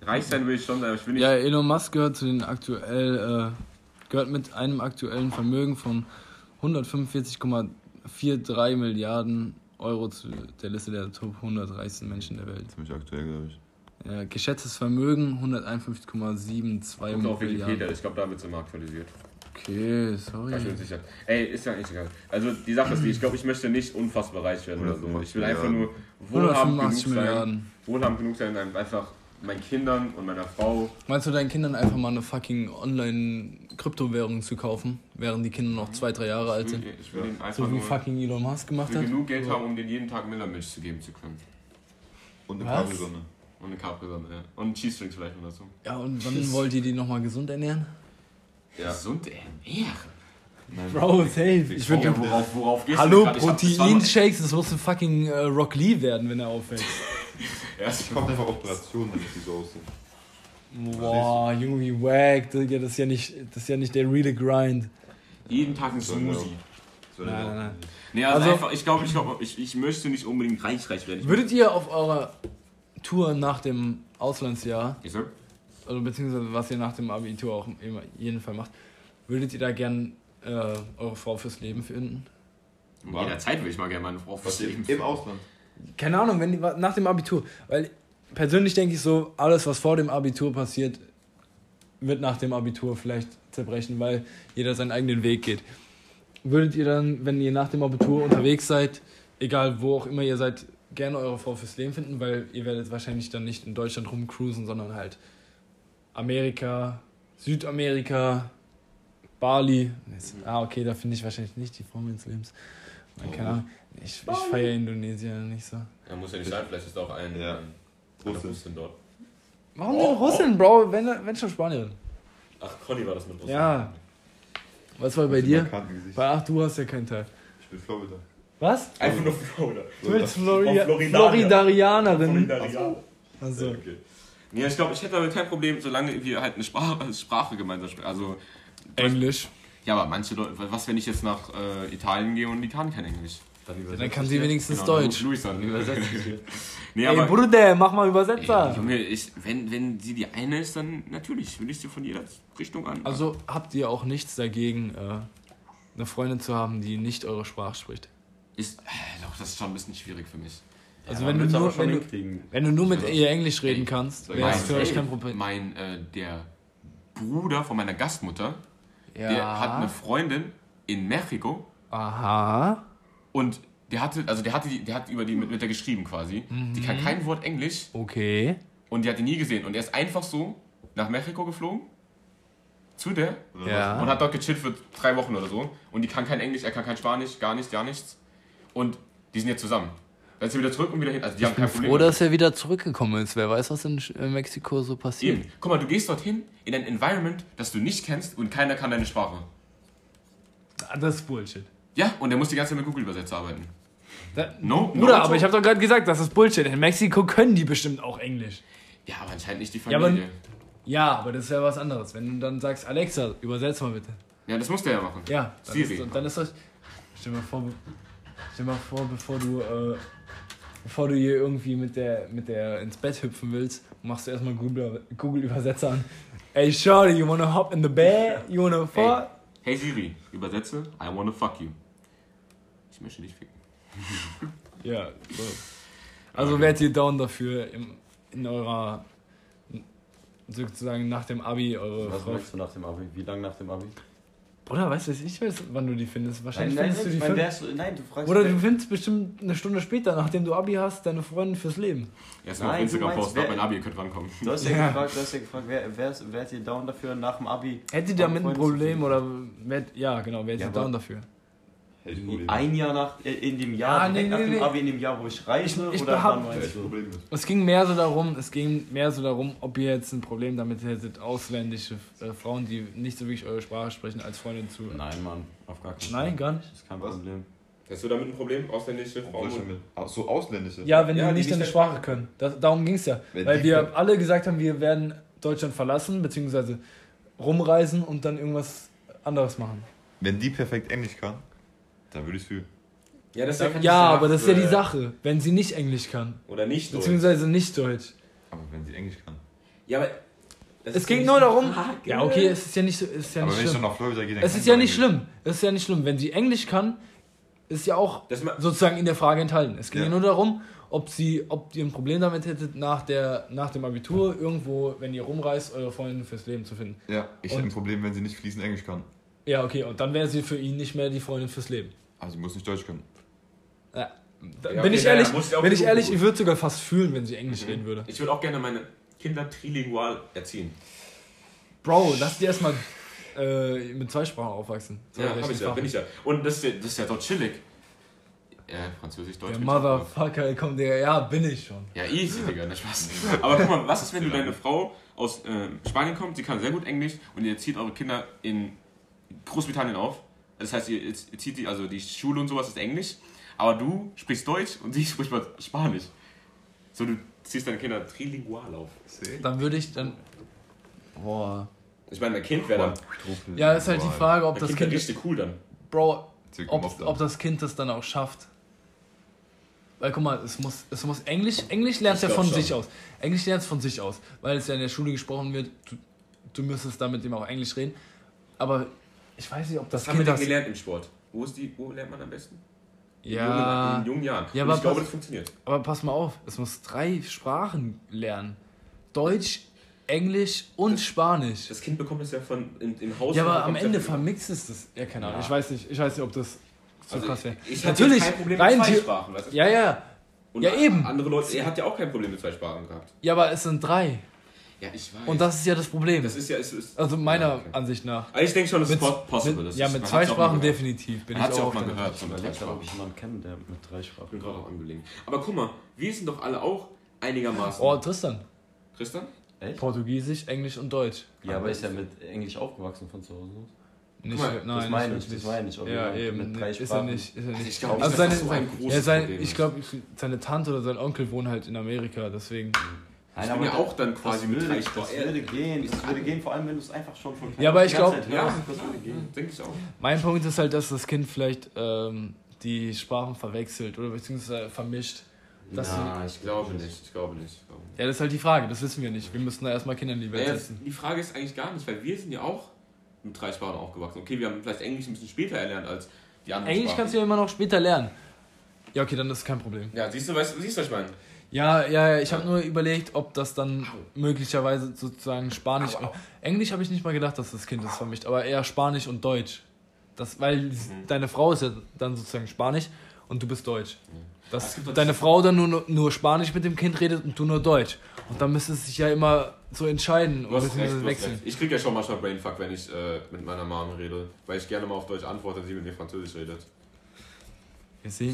Reich sein will ich schon aber ich will nicht. Ja, Elon Musk gehört zu den aktuell, äh, gehört mit einem aktuellen Vermögen von 145,43 Milliarden Euro zu der Liste der Top 100 reichsten Menschen der Welt. Ziemlich aktuell, glaube ich. Ja, geschätztes Vermögen 151,72 Guck auf Wikipedia, Milliarden. ich glaube, da wird es immer aktualisiert. Okay, sorry. War ich mir sicher. Ey, ist ja nicht egal. Also die Sache ist die, ich glaube, ich möchte nicht unfassbar reich werden oder so. Ich will einfach nur wohlhabend genug 185 sein. Milliarden. Wohlhabend genug sein, einfach meinen Kindern und meiner Frau. Meinst du deinen Kindern einfach mal eine fucking Online-Kryptowährung zu kaufen, während die Kinder noch zwei, drei Jahre alt Ich will, sind? ich will ihnen einfach So wie fucking Elon Musk gemacht will hat? genug Geld haben, um denen jeden Tag Millermilch zu geben zu können. Und eine? Kabelsonne. Und eine Capri-Sonne, ja. Und Cheese-Strings vielleicht noch dazu. Ja, und wann wollt ihr die nochmal gesund ernähren? Ja. Gesund ernähren. Bro, safe. Ich würde Ja, worauf, worauf gehst Hallo? Ich Proteinshakes, das muss ein fucking äh, Rock Lee werden, wenn er aufwächst. Erst Ich kommt einfach Operationen, damit die so aussehen. Boah, Junge, wie wack. Das ist ja nicht, das ist ja nicht der reale Grind. jeden Tag ein Smoothie. So Nein, nein, nein. Nee, also, Also- einfach, ich glaube, ich, glaub, ich, ich möchte nicht unbedingt reich, reich werden. Ich Würdet ihr auf eurer Tour nach dem Auslandsjahr, sag, also beziehungsweise was ihr nach dem Abitur auch immer jeden Fall macht, würdet ihr da gern äh, eure Frau fürs Leben finden? um jederzeit würde ich mal gerne meine Frau Was im, verstehen. im Ausland. Keine Ahnung, wenn die, nach dem Abitur. Weil persönlich denke ich so, alles, was vor dem Abitur passiert, wird nach dem Abitur vielleicht zerbrechen, weil jeder seinen eigenen Weg geht. Würdet ihr dann, wenn ihr nach dem Abitur unterwegs seid, egal wo auch immer ihr seid, gerne eure Frau fürs Leben finden, weil ihr werdet wahrscheinlich dann nicht in Deutschland rumcruisen, sondern halt Amerika, Südamerika, Bali. Jetzt- Ah, okay, da finde ich wahrscheinlich nicht die Frau meines Lebens. Keine Ahnung. Ich, ich feiere Indonesien nicht so. Ja, muss ja nicht sein, vielleicht ist da auch ein, Ja. ein. Russin dort. Warum denn Russen, Bro? Wenn, wenn schon Spanien. Ach, Conny war das mit Russen. Ja. Was war bei dir? Bei, ach, du hast ja keinen Teil. Ich bin Florida. Was? Einfach nur Florida. Du bist das- Flori Auf Floridania. Floridarianerin. Florida. Also, Okay. Nee, ich glaube, ich hätte damit kein Problem, solange wir halt eine Sprache, Sprache gemeinsam sprechen. Also, Englisch. ja, aber manche Leute, was, wenn ich jetzt nach äh, Italien gehe und die kann kein Englisch? Dann, Dann kann sie wenigstens Genau, Deutsch. Luis dann. Übersetzt. Nee, Ey, aber, Bruder, mach mal Ey, Übersetzer. Junge, ich, wenn, wenn sie die eine ist, dann natürlich will ich sie von jeder Richtung an. Also, habt ihr auch nichts dagegen, äh, eine Freundin zu haben, die nicht eure Sprache spricht? Ist, äh, doch, das ist schon ein bisschen schwierig für mich. Also, Ja, wenn, du nur, wenn, du, wenn du nur mit Ja. ihr Englisch reden Ey, kannst, wäre es für euch kein Problem. Mein, äh, der Bruder von meiner Gastmutter, Ja. der hat eine Freundin in Mexiko Aha. und der hatte, also der hatte die, der hat über die mit, mit der geschrieben quasi. Die kann kein Wort Englisch Okay. und die hat die nie gesehen. Und er ist einfach so nach Mexiko geflogen zu der Ja. und hat dort gechillt für drei Wochen oder so. Und die kann kein Englisch, er kann kein Spanisch, gar nichts, gar nichts. Und die sind jetzt zusammen. Dann ist sie wieder zurück und wieder hin. Also die haben kein Problem. Froh, dass er wieder zurückgekommen ist. Wer weiß, was in äh, Mexiko so passiert. Eben. Guck mal, du gehst dorthin in ein Environment, das du nicht kennst und keiner kann deine Sprache. Ah, Das ist Bullshit. Ja, und der muss die ganze Zeit mit Google-Übersetzer arbeiten. Da, No, Bruder, no, aber so. ich habe doch gerade gesagt, das ist Bullshit. In Mexiko können die bestimmt auch Englisch. Ja, aber anscheinend nicht die Ja, aber- Familie. Ja, aber das ist ja was anderes. Wenn du dann sagst, Alexa, übersetz mal bitte. Ja, das muss der ja machen. Ja, dann Siri. Ist, und dann ist das. Stell dir mal vor, stell dir mal vor bevor du, äh, bevor du hier irgendwie mit der, mit der ins Bett hüpfen willst, machst du erstmal Google, Google Übersetzer an. Ey, Shorty, you wanna hop in the bed? You wanna fuck? Hey Siri, übersetze, I wanna fuck you. Ich möchte dich ficken. Ja, so. Also wärt ihr down dafür, im, in eurer, sozusagen nach dem Abi, eure Was Frau. möchtest du nach dem Abi? Wie lange nach dem Abi? Bruder, weißt du, ich weiß, wann du die findest. Wahrscheinlich nein, findest du die nein, ist, nein, du fragst Oder wer- du findest bestimmt eine Stunde später, nachdem du Abi hast, deine Freundin fürs Leben. Erstmal auf Nein, du Instagram posten, wer- mein Abi, ihr könnt rankommen. Du hast ja, Ja. gefragt, du hast ja gefragt, wer, wer, ist, wer ist ihr down dafür nach dem Abi? Hättet ihr damit ein Problem oder wärt, ja genau, wärt Ja, ihr down dafür? Hätte ich Probleme. Ein Jahr nach, äh, in dem Jahr, Ah, nee, direkt nach nee, dem nee. Abi, in dem Jahr, wo ich reise? Ich- ich oder wann meinst ich du? Probleme. Es ging mehr so darum, es ging mehr so darum, ob ihr jetzt ein Problem damit hättet, ausländische äh, Frauen, die nicht so wirklich eure Sprache sprechen, als Freundin zu. Nein, Mann, auf gar keinen Nein, Fall. gar nicht. Das ist kein Was? Problem. Hast du damit ein Problem, ausländische Frauen? Ach, so ausländische? Ja, wenn Ja, die nicht deine Sprache können. Das, darum ging es ja. Wenn Weil wir können. alle gesagt haben, wir werden Deutschland verlassen, beziehungsweise rumreisen und dann irgendwas anderes machen. Wenn die perfekt Englisch kann, dann würde ich es fühlen. Ja, das Ja, aber das ist ja die Sache, wenn sie nicht Englisch kann, Oder nicht Deutsch. beziehungsweise nicht Deutsch. Aber wenn sie Englisch kann. Ja, aber. das Es ist ging nur darum. Frage. Ja, okay, es ist ja nicht so, es ist ja aber nicht wenn ich schlimm. nach Florida gehe, dann Es ist ja nicht schlimm. Es ist ja nicht schlimm. Wenn sie Englisch kann, ist ja auch sozusagen in der Frage enthalten. Es ging ja, Ja. nur darum, ob sie, ob ihr ein Problem damit hättet, nach, der, nach dem Abitur irgendwo, wenn ihr rumreist, eure Freundin fürs Leben zu finden. Ja, ich Und- hätte ein Problem, wenn sie nicht fließend Englisch kann. Ja, okay, und dann wäre sie für ihn nicht mehr die Freundin fürs Leben. Also sie muss nicht Deutsch können. Ja. Da, Ja, bin okay, ich ehrlich, ja bin ich ehrlich, ich würde sogar fast fühlen, wenn sie Englisch reden würde. Ich würde auch gerne meine Kinder trilingual erziehen. Bro, lass die erstmal äh, mit zwei Sprachen aufwachsen. Zwei Ja, hab ich ja, bin ich ja. Und das ist ja, das ist ja dort chillig. Ja, Französisch, Deutsch. Der. Motherfucker kommt der, ja, bin ich schon. Ja, easy, Digga, ne Spaß. Aber guck mal, was ist, wenn du deine Frau aus äh, Spanien kommt, sie kann sehr gut Englisch und ihr zieht eure Kinder in Großbritannien auf? Das heißt, ihr, ihr zieht die, also die Schule und sowas ist Englisch, aber du sprichst Deutsch und sie spricht mal Spanisch. So, du ziehst deine Kinder trilingual auf. Dann würde ich dann. Boah. Ich meine, mein Kind wäre dann, Ja, ist halt die Frage, ob das Kind Kind. richtig cool dann. Bro, ob, ob das Kind das dann auch schafft. Weil guck mal, es muss, es muss Englisch, Englisch lernt ja von schon. sich aus. Englisch lernt von sich aus, weil es ja in der Schule gesprochen wird, du, du müsstest da mit dem auch Englisch reden. Aber ich weiß nicht, ob das Was haben wir Kind denn das. gelernt im Sport? Wo, ist die, wo lernt man am besten? In Ja, jungen, in jungen Jahren. Ja, aber ich glaube, pass- das funktioniert. aber pass mal auf, es muss drei Sprachen lernen: Deutsch, Englisch und Spanisch. Das Kind bekommt es ja von im, im Haus. Ja, aber am Ende ja- vermixt es das. Ja, keine Ahnung. Ja. Ich weiß nicht, ich weiß nicht, ob das so Also, krass wäre. Ich habe Natürlich, kein Problem rein mit zwei Sprachen. Ja, ja. Und ja, eben. Andere Leute, er hat ja auch kein Problem mit zwei Sprachen gehabt. Ja, aber es sind drei. Ja, ich weiß. Und das ist ja das Problem. das ist ja. Es ist, also meiner Ja, okay. Ansicht nach. Aber ich denke schon, das ist Mit- po- possible. Mit, das ja, ist, mit zwei Sprachen definitiv. Bin Man hat ich es ja auch auch mal gehört. Ich mit drei überlege gerade, ob Sprachen. ich jemanden kenne, der mit drei Ich Sprachen. bin gerade auch angelegen. Aber guck mal, wir sind doch alle auch einigermaßen. Oh, Tristan. Tristan? Echt? Portugiesisch, Englisch und Deutsch. Ja, aber ist ja mit Englisch aufgewachsen von zu Hause aus. Nicht, mal, nein, das meine nicht ich, das meine ich. Ja, eben. mit drei Ist er Sprachen- nicht. Ist er nicht. Ich glaube nicht, Also dass seine, das so ein großes ja, sein, Problem ich ist. glaube, seine Tante oder sein Onkel wohnen halt in Amerika, deswegen. Ich bin ja auch dann quasi das mit würde, drei das würde gehen, das würde gehen, vor allem wenn du es einfach schon von Ja, aber ich die ganze glaub- Zeit Ja, das würde gehen. denke ich auch. Mein Punkt ist halt, dass das Kind vielleicht ähm, die Sprachen verwechselt oder beziehungsweise vermischt. Das Na, Ich glaube nicht, ich glaube nicht. Ich glaube nicht. Ja, das ist halt die Frage, das wissen wir nicht. Wir müssen da erstmal Kinder in die Welt Naja, setzen. die Frage ist eigentlich gar nicht, weil wir sind ja auch mit drei Sprachen aufgewachsen. Okay, wir haben vielleicht Englisch ein bisschen später erlernt als die anderen Englisch Sprachen. kannst du ja immer noch später lernen. Ja, okay, dann ist es kein Problem. Ja, siehst du, weißt, siehst du, was ich meine? Ja, ja, ja, ich habe nur überlegt, ob das dann möglicherweise sozusagen Spanisch. Englisch habe ich nicht mal gedacht, dass das Kind das vermischt, aber eher Spanisch und Deutsch. Das, weil Mhm. deine Frau ist ja dann sozusagen Spanisch und du bist Deutsch. Es Dass gibt doch- deine Frau dann nur, nur Spanisch mit dem Kind redet und du nur Deutsch. Und dann müsste es sich ja immer so entscheiden hast recht, wechseln. Ich krieg ja schon manchmal Brainfuck, wenn ich äh, mit meiner Mom rede, weil ich gerne mal auf Deutsch antworte und sie mit mir Französisch redet.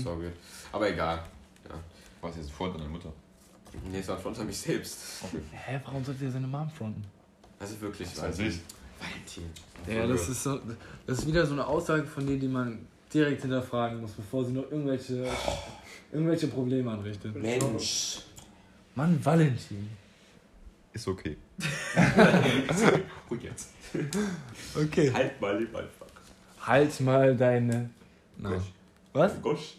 Sorry. Aber egal. Was jetzt vor deiner Mutter? Nee, es war von mich selbst. Hä, warum sollte er seine Mom fronten? Also wirklich, Das weiß ich. Valentin. Ja, das ist so, das ist wieder so eine Aussage von denen, die man direkt hinterfragen muss, bevor sie noch irgendwelche, irgendwelche Probleme anrichtet. Mensch. Mann, Valentin. Ist okay. Und jetzt. Okay. Halt mal den Ballfuck. Halt mal deine. Gosch. Was? Gosch.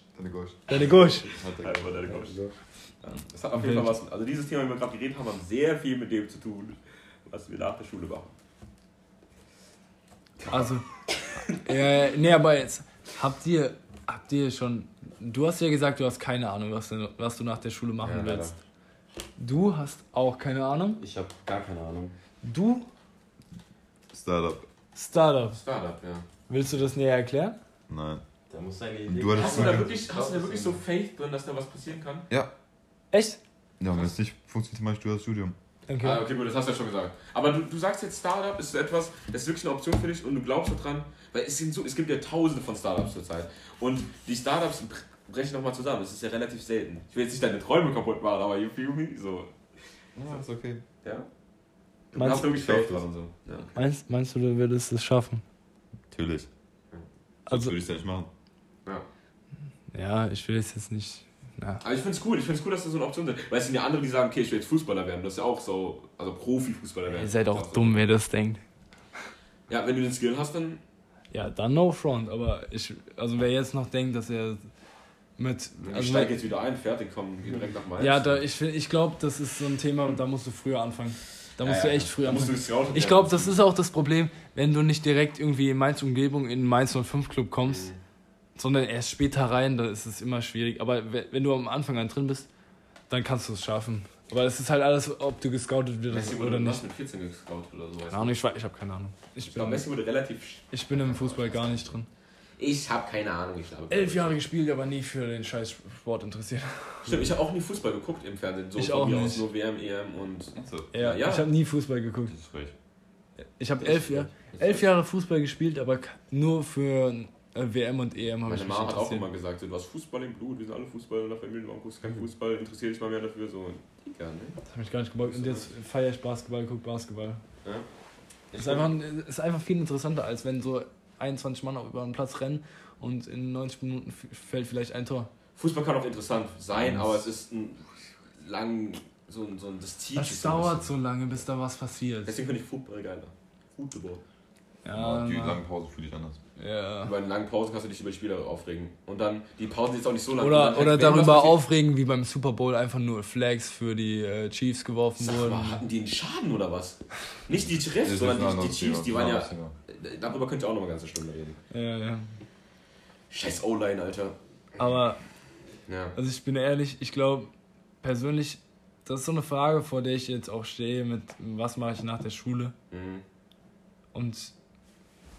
Deine Gosch. Deine mal deine Gosch. Ja, Das hat auf jeden Fall was. Also dieses Thema, wie wir gerade geredet haben, hat sehr viel mit dem zu tun, was wir nach der Schule machen. Also. äh, nee, aber jetzt. Habt ihr. Habt ihr schon. Du hast ja gesagt, du hast keine Ahnung, was du, was du nach der Schule machen Ja, willst. Du hast auch keine Ahnung. Ich habe gar keine Ahnung. Du, Startup. Startup. Startup, ja. Willst du das näher erklären? Nein. Da muss deine Idee. Du Hast du da wirklich, hast du da wirklich so Faith drin, dass da was passieren kann? Ja. Echt? Ja, wenn es nicht funktioniert, mach ich du das Studium. Okay. Ah, okay, gut, das hast du ja schon gesagt. Aber du, du sagst jetzt, Startup ist so etwas, das ist wirklich eine Option für dich und du glaubst daran, weil es, sind so, es gibt ja tausende von Startups zurzeit. Und die Startups br- brechen nochmal zusammen. Das ist ja relativ selten. Ich will jetzt nicht deine Träume kaputt machen, aber you feel me? So. Ja, ist okay. Ja? Du Meinst- hast wirklich Faith dran und so. Ja. Meinst, meinst du, du würdest es schaffen? Natürlich. Also- Also würde ich es ja nicht machen. Ja. Ja, ich will es jetzt nicht. Na. Aber ich finde es cool, ich finde cool, dass das so eine Option ist. Weil es sind ja andere, die sagen, okay, ich will jetzt Fußballer werden. Das ist ja auch so, also Profi-Fußballer werden. Ihr seid auch Das ist dumm, wer das denkt. So. Ja, wenn du den Skill hast, dann. Ja, dann no front, aber ich, also wer jetzt noch denkt, dass er mit, ich also steige jetzt wieder ein, fertig, komm, geh direkt nach Mainz. ja, da, ich, ich glaube, das ist so ein Thema, da musst du früher anfangen. Da musst Ja, du ja, echt früh da musst anfangen. Ich glaube, das ist auch das Problem, wenn du nicht direkt irgendwie in Mainz Umgebung in den Mainz 05 Club kommst, Mhm. Sondern erst später rein, dann ist es immer schwierig. Aber we- wenn du am Anfang an drin bist, dann kannst du es schaffen. Aber es ist halt alles, ob du gescoutet wirst Messi oder wurde nicht. was mit 14 gescoutet oder so. Keine Ahnung, ich, ich habe keine Ahnung. Ich Ich glaube, bin, Messi wurde relativ. ich bin im Fußball gar nicht drin. Ich habe keine Ahnung, ich glaube. Elf Jahre gespielt, aber nie für den scheiß Sport interessiert. Stimmt, ich habe auch nie Fußball geguckt im Fernsehen. So Ich auch nicht. Aus nur WM, EM und. Also, Ja, Ja. ich habe nie Fußball geguckt. das ist recht. Ich habe elf, Jahr, elf Jahre Fußball gespielt, aber nur für WM und EM habe ich Meine Mama hat auch interessiert. immer gesagt, so, du hast Fußball im Blut, wir sind alle Fußballer in der Familie, warum guckst du keinen Fußball, interessier dich mal mehr dafür, so. Digga, ne? Das hat mich gar nicht gebeugt. Und jetzt feiere ich Basketball, guck Basketball. Ja. Ist einfach, ist einfach viel interessanter, als wenn so 21 Mann über den Platz rennen und in 90 Minuten fällt vielleicht ein Tor. Fußball kann auch interessant sein, aber es ist ein lang, so ein, so ein das Das dauert so lange, bis da was passiert. Deswegen finde ich Football geiler. Football. Ja, die na, lange Pause fühle ich anders. ja. Über eine lange Pause kannst du dich über die Spieler aufregen. Und dann, die Pausen sind jetzt auch nicht so lang. Oder, oder darüber aufregen, wie beim Super Bowl einfach nur Flags für die äh, Chiefs geworfen Sag wurden. mal, hatten die einen Schaden oder was? Nicht die Chiefs, sondern die, die Chiefs, Thema, die waren ja. Thema. Darüber könnt ihr auch noch mal eine ganze Stunde reden. Ja, ja. Scheiß O-Line, Alter. Aber Ja. Also ich bin ehrlich, ich glaube persönlich, das ist so eine Frage, vor der ich jetzt auch stehe mit was mache ich nach der Schule. Mhm. Und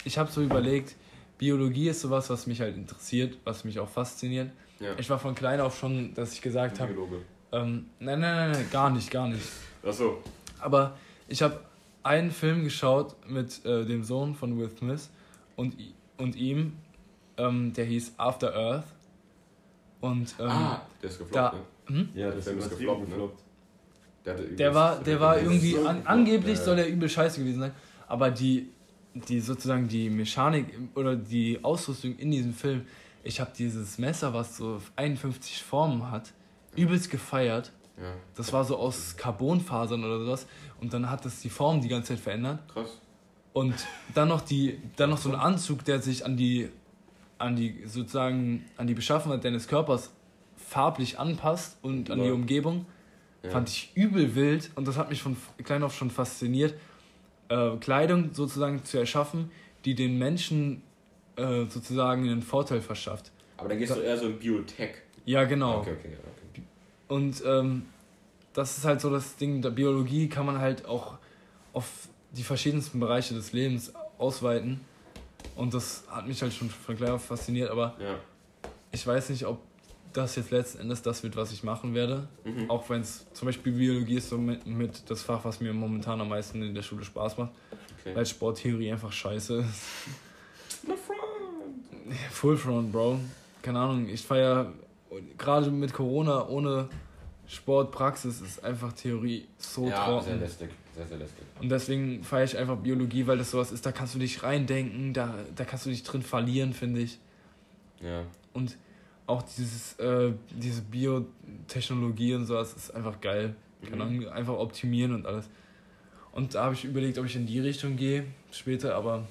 ich habe so überlegt, Biologie ist sowas, was mich halt interessiert, was mich auch fasziniert. Ja. Ich war von klein auf schon, dass ich gesagt habe, Biologe. ähm, nein, nein, nein, nein, gar nicht, gar nicht. Achso. Aber ich habe einen Film geschaut mit äh, dem Sohn von Will Smith und, und ihm, ähm, der hieß After Earth. Und ähm, ah, der ist gefloppt, da- ne? hm? Ja, Der Film ist gefloppt, ne? gefloppt. Der, Der war, der war irgendwie, so an, angeblich Ja, soll er übel scheiße gewesen sein, aber die, die sozusagen die Mechanik oder die Ausrüstung in diesem Film, ich habe dieses Messer, was so 51 Formen hat, übelst gefeiert. Ja, Das war so aus Carbonfasern oder sowas und dann hat das die Form die ganze Zeit verändert krass. und dann noch die, dann noch so ein Anzug, der sich an die, an die sozusagen an die Beschaffenheit deines Körpers farblich anpasst und an die. Umgebung. Ja. Fand ich übel wild und das hat mich von klein auf schon fasziniert, äh, Kleidung sozusagen zu erschaffen, die den Menschen äh, sozusagen einen Vorteil verschafft. Aber dann gehst du eher so in Biotech. Ja, genau. Okay, okay, okay. Und ähm, das ist halt so das Ding, der Biologie kann man halt auch auf die verschiedensten Bereiche des Lebens ausweiten. Und das hat mich halt schon von klein auf fasziniert, aber Ja. ich weiß nicht, ob das jetzt letzten Endes das wird, was ich machen werde. Mhm. Auch wenn es zum Beispiel Biologie ist so mit, mit das Fach, was mir momentan am meisten in der Schule Spaß macht, Okay. weil Sporttheorie einfach scheiße ist. My friend. Full Front, Bro. Keine Ahnung, ich feiere gerade mit Corona ohne Sportpraxis ist einfach Theorie so ja, sehr trocken. lästig. Sehr, sehr lästig. Und deswegen feiere ich einfach Biologie, weil das sowas ist, da kannst du dich reindenken, da, da kannst du dich drin verlieren, finde ich. Ja. Und auch dieses, äh, diese Biotechnologie und sowas ist einfach geil. Keine Mhm. Einfach optimieren und alles. Und da habe ich überlegt, ob ich in die Richtung gehe später, aber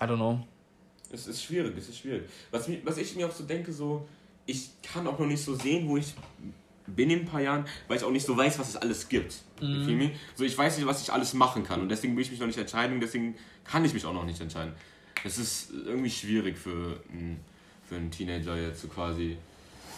I don't know. Es ist schwierig, es ist schwierig. Was, mi- was ich mir auch so denke, so, ich kann auch noch nicht so sehen, wo ich bin in ein paar Jahren, weil ich auch nicht so weiß, was es alles gibt. Mhm. So, ich weiß nicht, was ich alles machen kann und deswegen will ich mich noch nicht entscheiden und deswegen kann ich mich auch noch nicht entscheiden. Es ist irgendwie schwierig für, einen- für einen Teenager jetzt so quasi.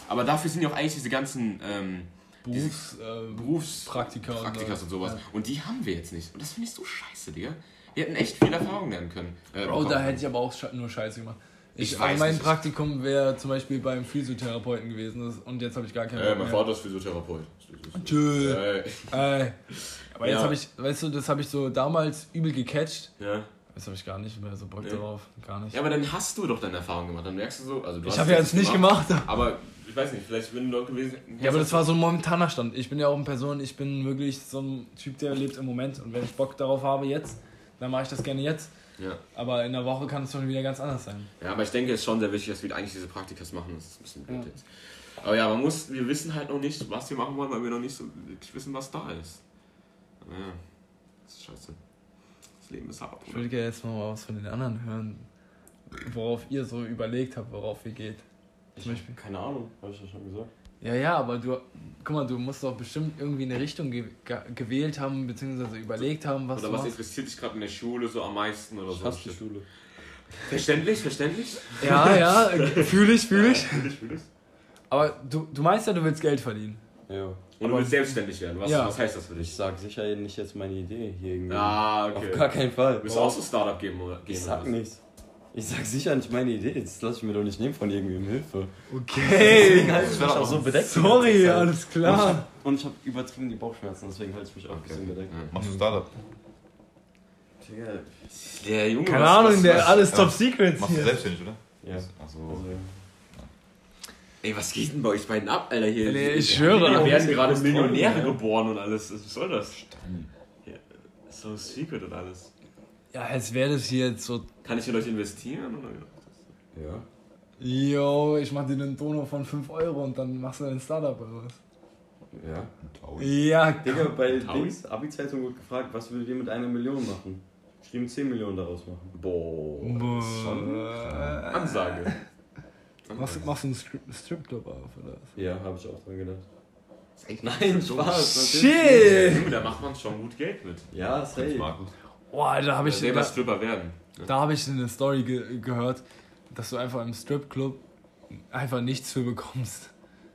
Aber dafür sind ja auch eigentlich diese ganzen ähm, Berufs, äh, Berufspraktika Praktika und Praktikas und sowas. Ja. Und die haben wir jetzt nicht. Und das finde ich so scheiße, Digga. Wir hätten echt viel Erfahrung lernen können. Äh, Bro, da bekommen. hätte ich aber auch nur Scheiße gemacht. Ich, Ich also weiß mein nicht. Praktikum wäre zum Beispiel beim Physiotherapeuten gewesen und jetzt habe ich gar keinen Äh, mein. Vater ist Physiotherapeut. Tschö. Äh, Ey. Aber jetzt Ja. habe ich, weißt du, das habe ich so damals übel gecatcht. ja. Jetzt habe ich gar nicht mehr so Bock Nee. darauf. Gar nicht. ja, aber dann hast du doch deine Erfahrung gemacht. Dann merkst du so. Also du ich habe ja jetzt nicht gemacht. Aber ich weiß nicht, vielleicht wenn du dort gewesen Ja, aber das war so ein momentaner Stand. Ich bin ja auch eine Person, ich bin wirklich so ein Typ, der lebt im Moment. Und wenn ich Bock darauf habe jetzt, dann mache ich das gerne jetzt. Ja. Aber in der Woche kann es schon wieder ganz anders sein. ja, aber ich denke, es ist schon sehr wichtig, dass wir eigentlich diese Praktikas machen. Das ist ein bisschen blöd Ja. jetzt. Aber ja, man muss, wir wissen halt noch nicht, was wir machen wollen, weil wir noch nicht so wirklich wissen, was da ist. Ja, das ist scheiße. Das Leben ist hart. Ich würde gerne jetzt mal was von den anderen hören, worauf ihr so überlegt habt, worauf ihr geht. Zum Beispiel. Keine Ahnung, habe ich ja schon gesagt. Ja, ja, aber du, guck mal, du musst doch bestimmt irgendwie eine Richtung ge ge gewählt haben, beziehungsweise überlegt haben, was Oder du was machst. interessiert dich gerade in der Schule so am meisten oder Ich so? die Schule. Verständlich, verständlich? Ja, ja, fühle ich, fühle ich. Fühl ich, fühl ich. Aber du, du meinst ja, du willst Geld verdienen. Ja. Und du willst selbstständig werden. Was, Ja. was heißt das für Ich dich? sag sicher nicht jetzt meine Idee hier irgendwie. Ah, okay. Auf gar keinen Fall. Willst du auch so Startup geben oder gehen? Ich oder sag was? nichts. Ich sag sicher nicht meine Idee. Das lasse ich mir doch nicht nehmen von irgendwem Hilfe. Okay. Deswegen halte ich mich auch so bedeckt. Sorry, alles ich klar. und ich hab übertrieben die Bauchschmerzen, deswegen halte ich mich auch ein bisschen bedeckt. Ja. Machst du Startup? Digga, Der Junge, Keine was- Ahnung, was- der was- alles ja. Top Secrets Machst du selbstständig, oder? Ja. Achso. Also, Ey, was geht denn bei euch beiden ab, Alter? Hier, Nee, ich schwöre. Da werden gerade Das ist Millionäre toll, ja. geboren und alles. Was soll das? So Secret und alles. Ja, als wäre das hier jetzt so. Kann ich in euch investieren? Oder? Ja. Yo, ich mach dir einen Dono von 5 Euro und dann machst du ein Startup oder was? Ja. Ja, Digga, bei Taui. Dings, Abi-Zeitung wurde gefragt, was würdet ihr mit einer Million machen? Geschrieben 10 Millionen daraus machen. Boah. Boah. Ansage. Machst, machst du einen Strip Stripclub auf oder was? Ja, habe ich auch dran gedacht. Nein, Spaß. Shit! Junge, da macht man schon gut Geld mit. Ja, safe. Markus. Boah, da habe ich, Selber da, Stripper werden. da hab ich eine Story ge gehört, dass du einfach im Stripclub einfach nichts für bekommst.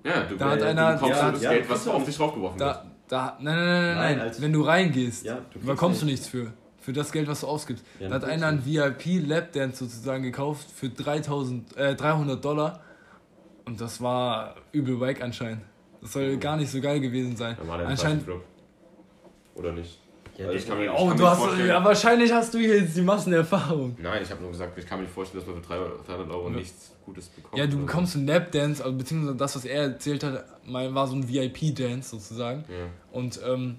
Ja, du, Da hat äh, einer- du bekommst ja, das ja, Geld, was du auf dich draufgeworfen wird. Da, da, nein, nein, nein, nein, Nein, nein. als- wenn du reingehst, du bekommst du nicht. nichts für. Für das Geld, was du ausgibst. Ja, da hat einer einen VIP-Lapdance sozusagen gekauft für 3000, äh, 300 Dollar. Und das war übel wack anscheinend. Das soll gar nicht so geil gewesen sein. Dann war der im Anscheinend. Oder nicht? Ja, Also ich kann mir, ich Oh, kann du hast. Ja, wahrscheinlich hast du hier jetzt die Massenerfahrung. Nein, ich habe nur gesagt, ich kann mir nicht vorstellen, dass man für 300 300 Euro nichts Gutes bekommt. Ja, du bekommst einen Lapdance, also beziehungsweise das, was er erzählt hat, mal war so ein VIP-Dance sozusagen. so. Ja. Und ähm,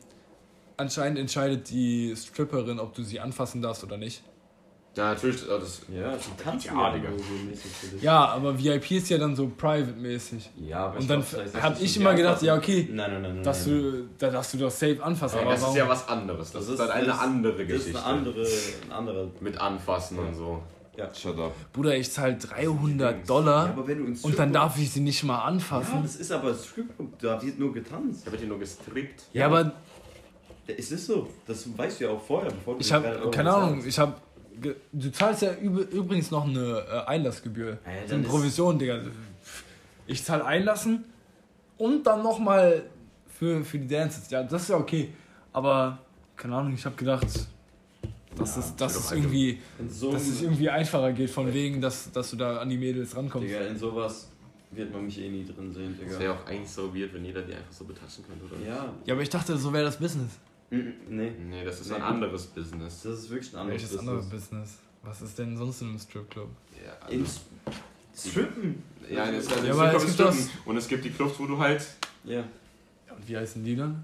anscheinend entscheidet die Stripperin, ob du sie anfassen darfst oder nicht. ja, natürlich. Das, Ja, du kannst Ja, ja, Digga. so so mäßig für dich. Ja, aber VIP ist ja dann so private-mäßig. Ja, aber Und ich dann glaub, vielleicht hab darfst du ich immer gedacht, anfassen. ja, okay, Nein, nein, nein, nein. dass nein. du, da darfst du das safe anfassen. aber aber das ist ja was anderes. Das, ist dann eine das- andere Das Geschichte. ist eine andere, ein anderer. Mit Anfassen und so. Shut up. Bruder, ich zahle 300 Ja, Dollar aber wenn du ins und dann darf ich sie nicht mal Ja, anfassen. das ist aber Stripclub, da wird nur getanzt. Da wird hier nur gestrippt. Ja, aber Es ist so, das weißt du ja auch vorher, bevor du ich habe 300 Euro keine Ahnung, ich habe du zahlst ja üb- übrigens noch eine äh, Einlassgebühr. Ja, ja, so eine Provision, Digga. Ich zahle Einlassen und dann nochmal für, für die Dances. Ja, das ist ja okay. Aber, keine Ahnung, ich habe gedacht, dass, es, dass, es irgendwie, so dass es irgendwie einfacher geht, von wegen, dass, dass du da an die Mädels rankommst. Digga, in sowas wird man mich eh nie drin sehen, Das Digga. wäre auch eigentlich so weird, wenn jeder die einfach so betatschen könnte, oder? Ja, Ja, aber ich dachte, so wäre das Business. Nee. Nee, das ist Nee. ein anderes Business. Das ist wirklich ein anderes Welches andere Business? Was ist denn sonst in einem Stripclub? Ja, In also, Strippen? ja, es, also Ja, es aber es gibt Strippen. Und es gibt die Clubs, wo du halt. Ja. Ja, und wie heißen die dann?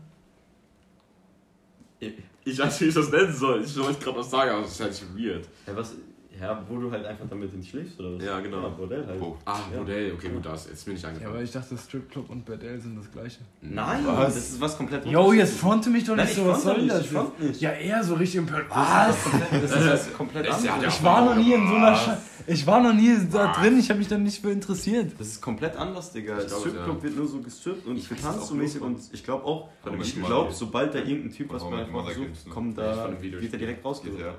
Ich weiß nicht, wie ich das nennen soll. Ich wollte gerade was sagen, aber das ist halt weird. Ja, was, ja, wo du halt einfach damit nicht schläfst, oder was? Ja, genau. Ja, Bordell halt. Oh. Ah, Ja. Okay, gut, das. Jetzt bin ich Ja, aber ich dachte, Stripclub und Bordell sind das gleiche. Nein, Was? das ist was komplett Yo, jetzt fronte mich doch Nein, nicht ich so, was soll nicht, das? ich nicht. Ja, eher so richtig was? Das ist was komplett Das ist ja- anderes. Ich war noch nie in so einer Sche Ich war noch nie da drin, ich habe mich da nicht für interessiert. Das ist komplett anders, Digga. Stripclub ja. wird nur so gestrippt und getanzt es so mäßig und ich glaube auch, ich glaube, sobald da irgendein Typ was bei sucht, kommt da, wird er direkt ja.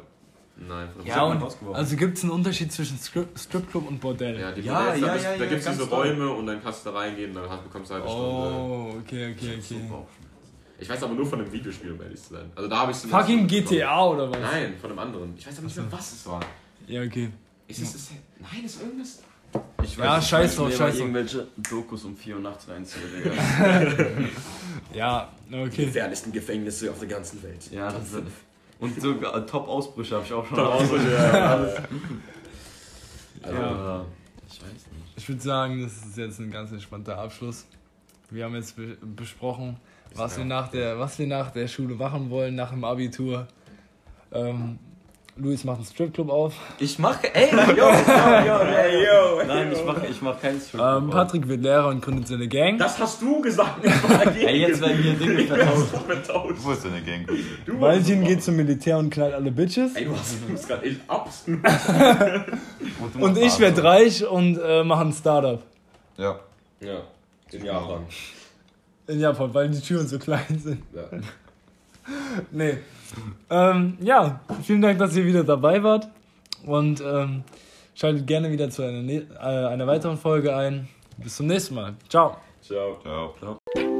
Nein, von Ja, und rausgeworfen. also gibt es einen Unterschied zwischen Strip, Stripclub und Bordell? Ja, die Ja, Modells, ja, da, bist- ja, da ja, gibt es diese. Räume und dann kannst du da reingehen, dann hast, bekommst du eine halbe Stunde. Oh, okay, okay, okay. Ich weiß aber nur von dem Videospiel, um ehrlich zu sein. Also da habe ich Fucking GTA oder was? Nein, von einem anderen. Ich weiß aber nicht mehr, was es war. Ja, okay. Ist es, ist, nein, ist irgendwas. Ich Ja, nicht, scheiß ich drauf, scheiß drauf. irgendwelche Dokus um 4 Uhr nachts reinziehe, Digga. Ja, okay. gefährlichsten Gefängnisse auf der ganzen Welt. ja, das ist, und sogar Top-Ausbrüche habe ich auch schon. Top-Ausbrüche, ja, alles. Also, Ja. ich weiß nicht. Ich würde sagen, das ist jetzt ein ganz entspannter Abschluss. Wir haben jetzt be besprochen, was wir, nach der, was wir nach der Schule machen wollen, nach dem Abitur. Ähm, Luis macht einen Stripclub auf. Ich mache, ey, yo, yo, yo, ey, yo. Nein, ich mache ich mach keinen Strip. Ähm, Patrick wird Lehrer und gründet seine Gang. Das hast du gesagt. Ich war dagegen. Ey, jetzt werden hier Dinge vertauscht. Wo ist deine Gang? Du Valentin geht zum Militär und knallt alle Bitches. Ey, du hast uns gerade echt abs. Und ich werde reich und äh, mache ein Startup Ja. Ja, in Japan. in Japan, weil die Türen so klein sind. Ja. Nee. Ähm, ja, vielen Dank, dass ihr wieder dabei wart. Und ähm, schaltet gerne wieder zu einer, ne- äh, einer weiteren Folge ein. Bis zum nächsten Mal. Ciao. Ciao. Ciao.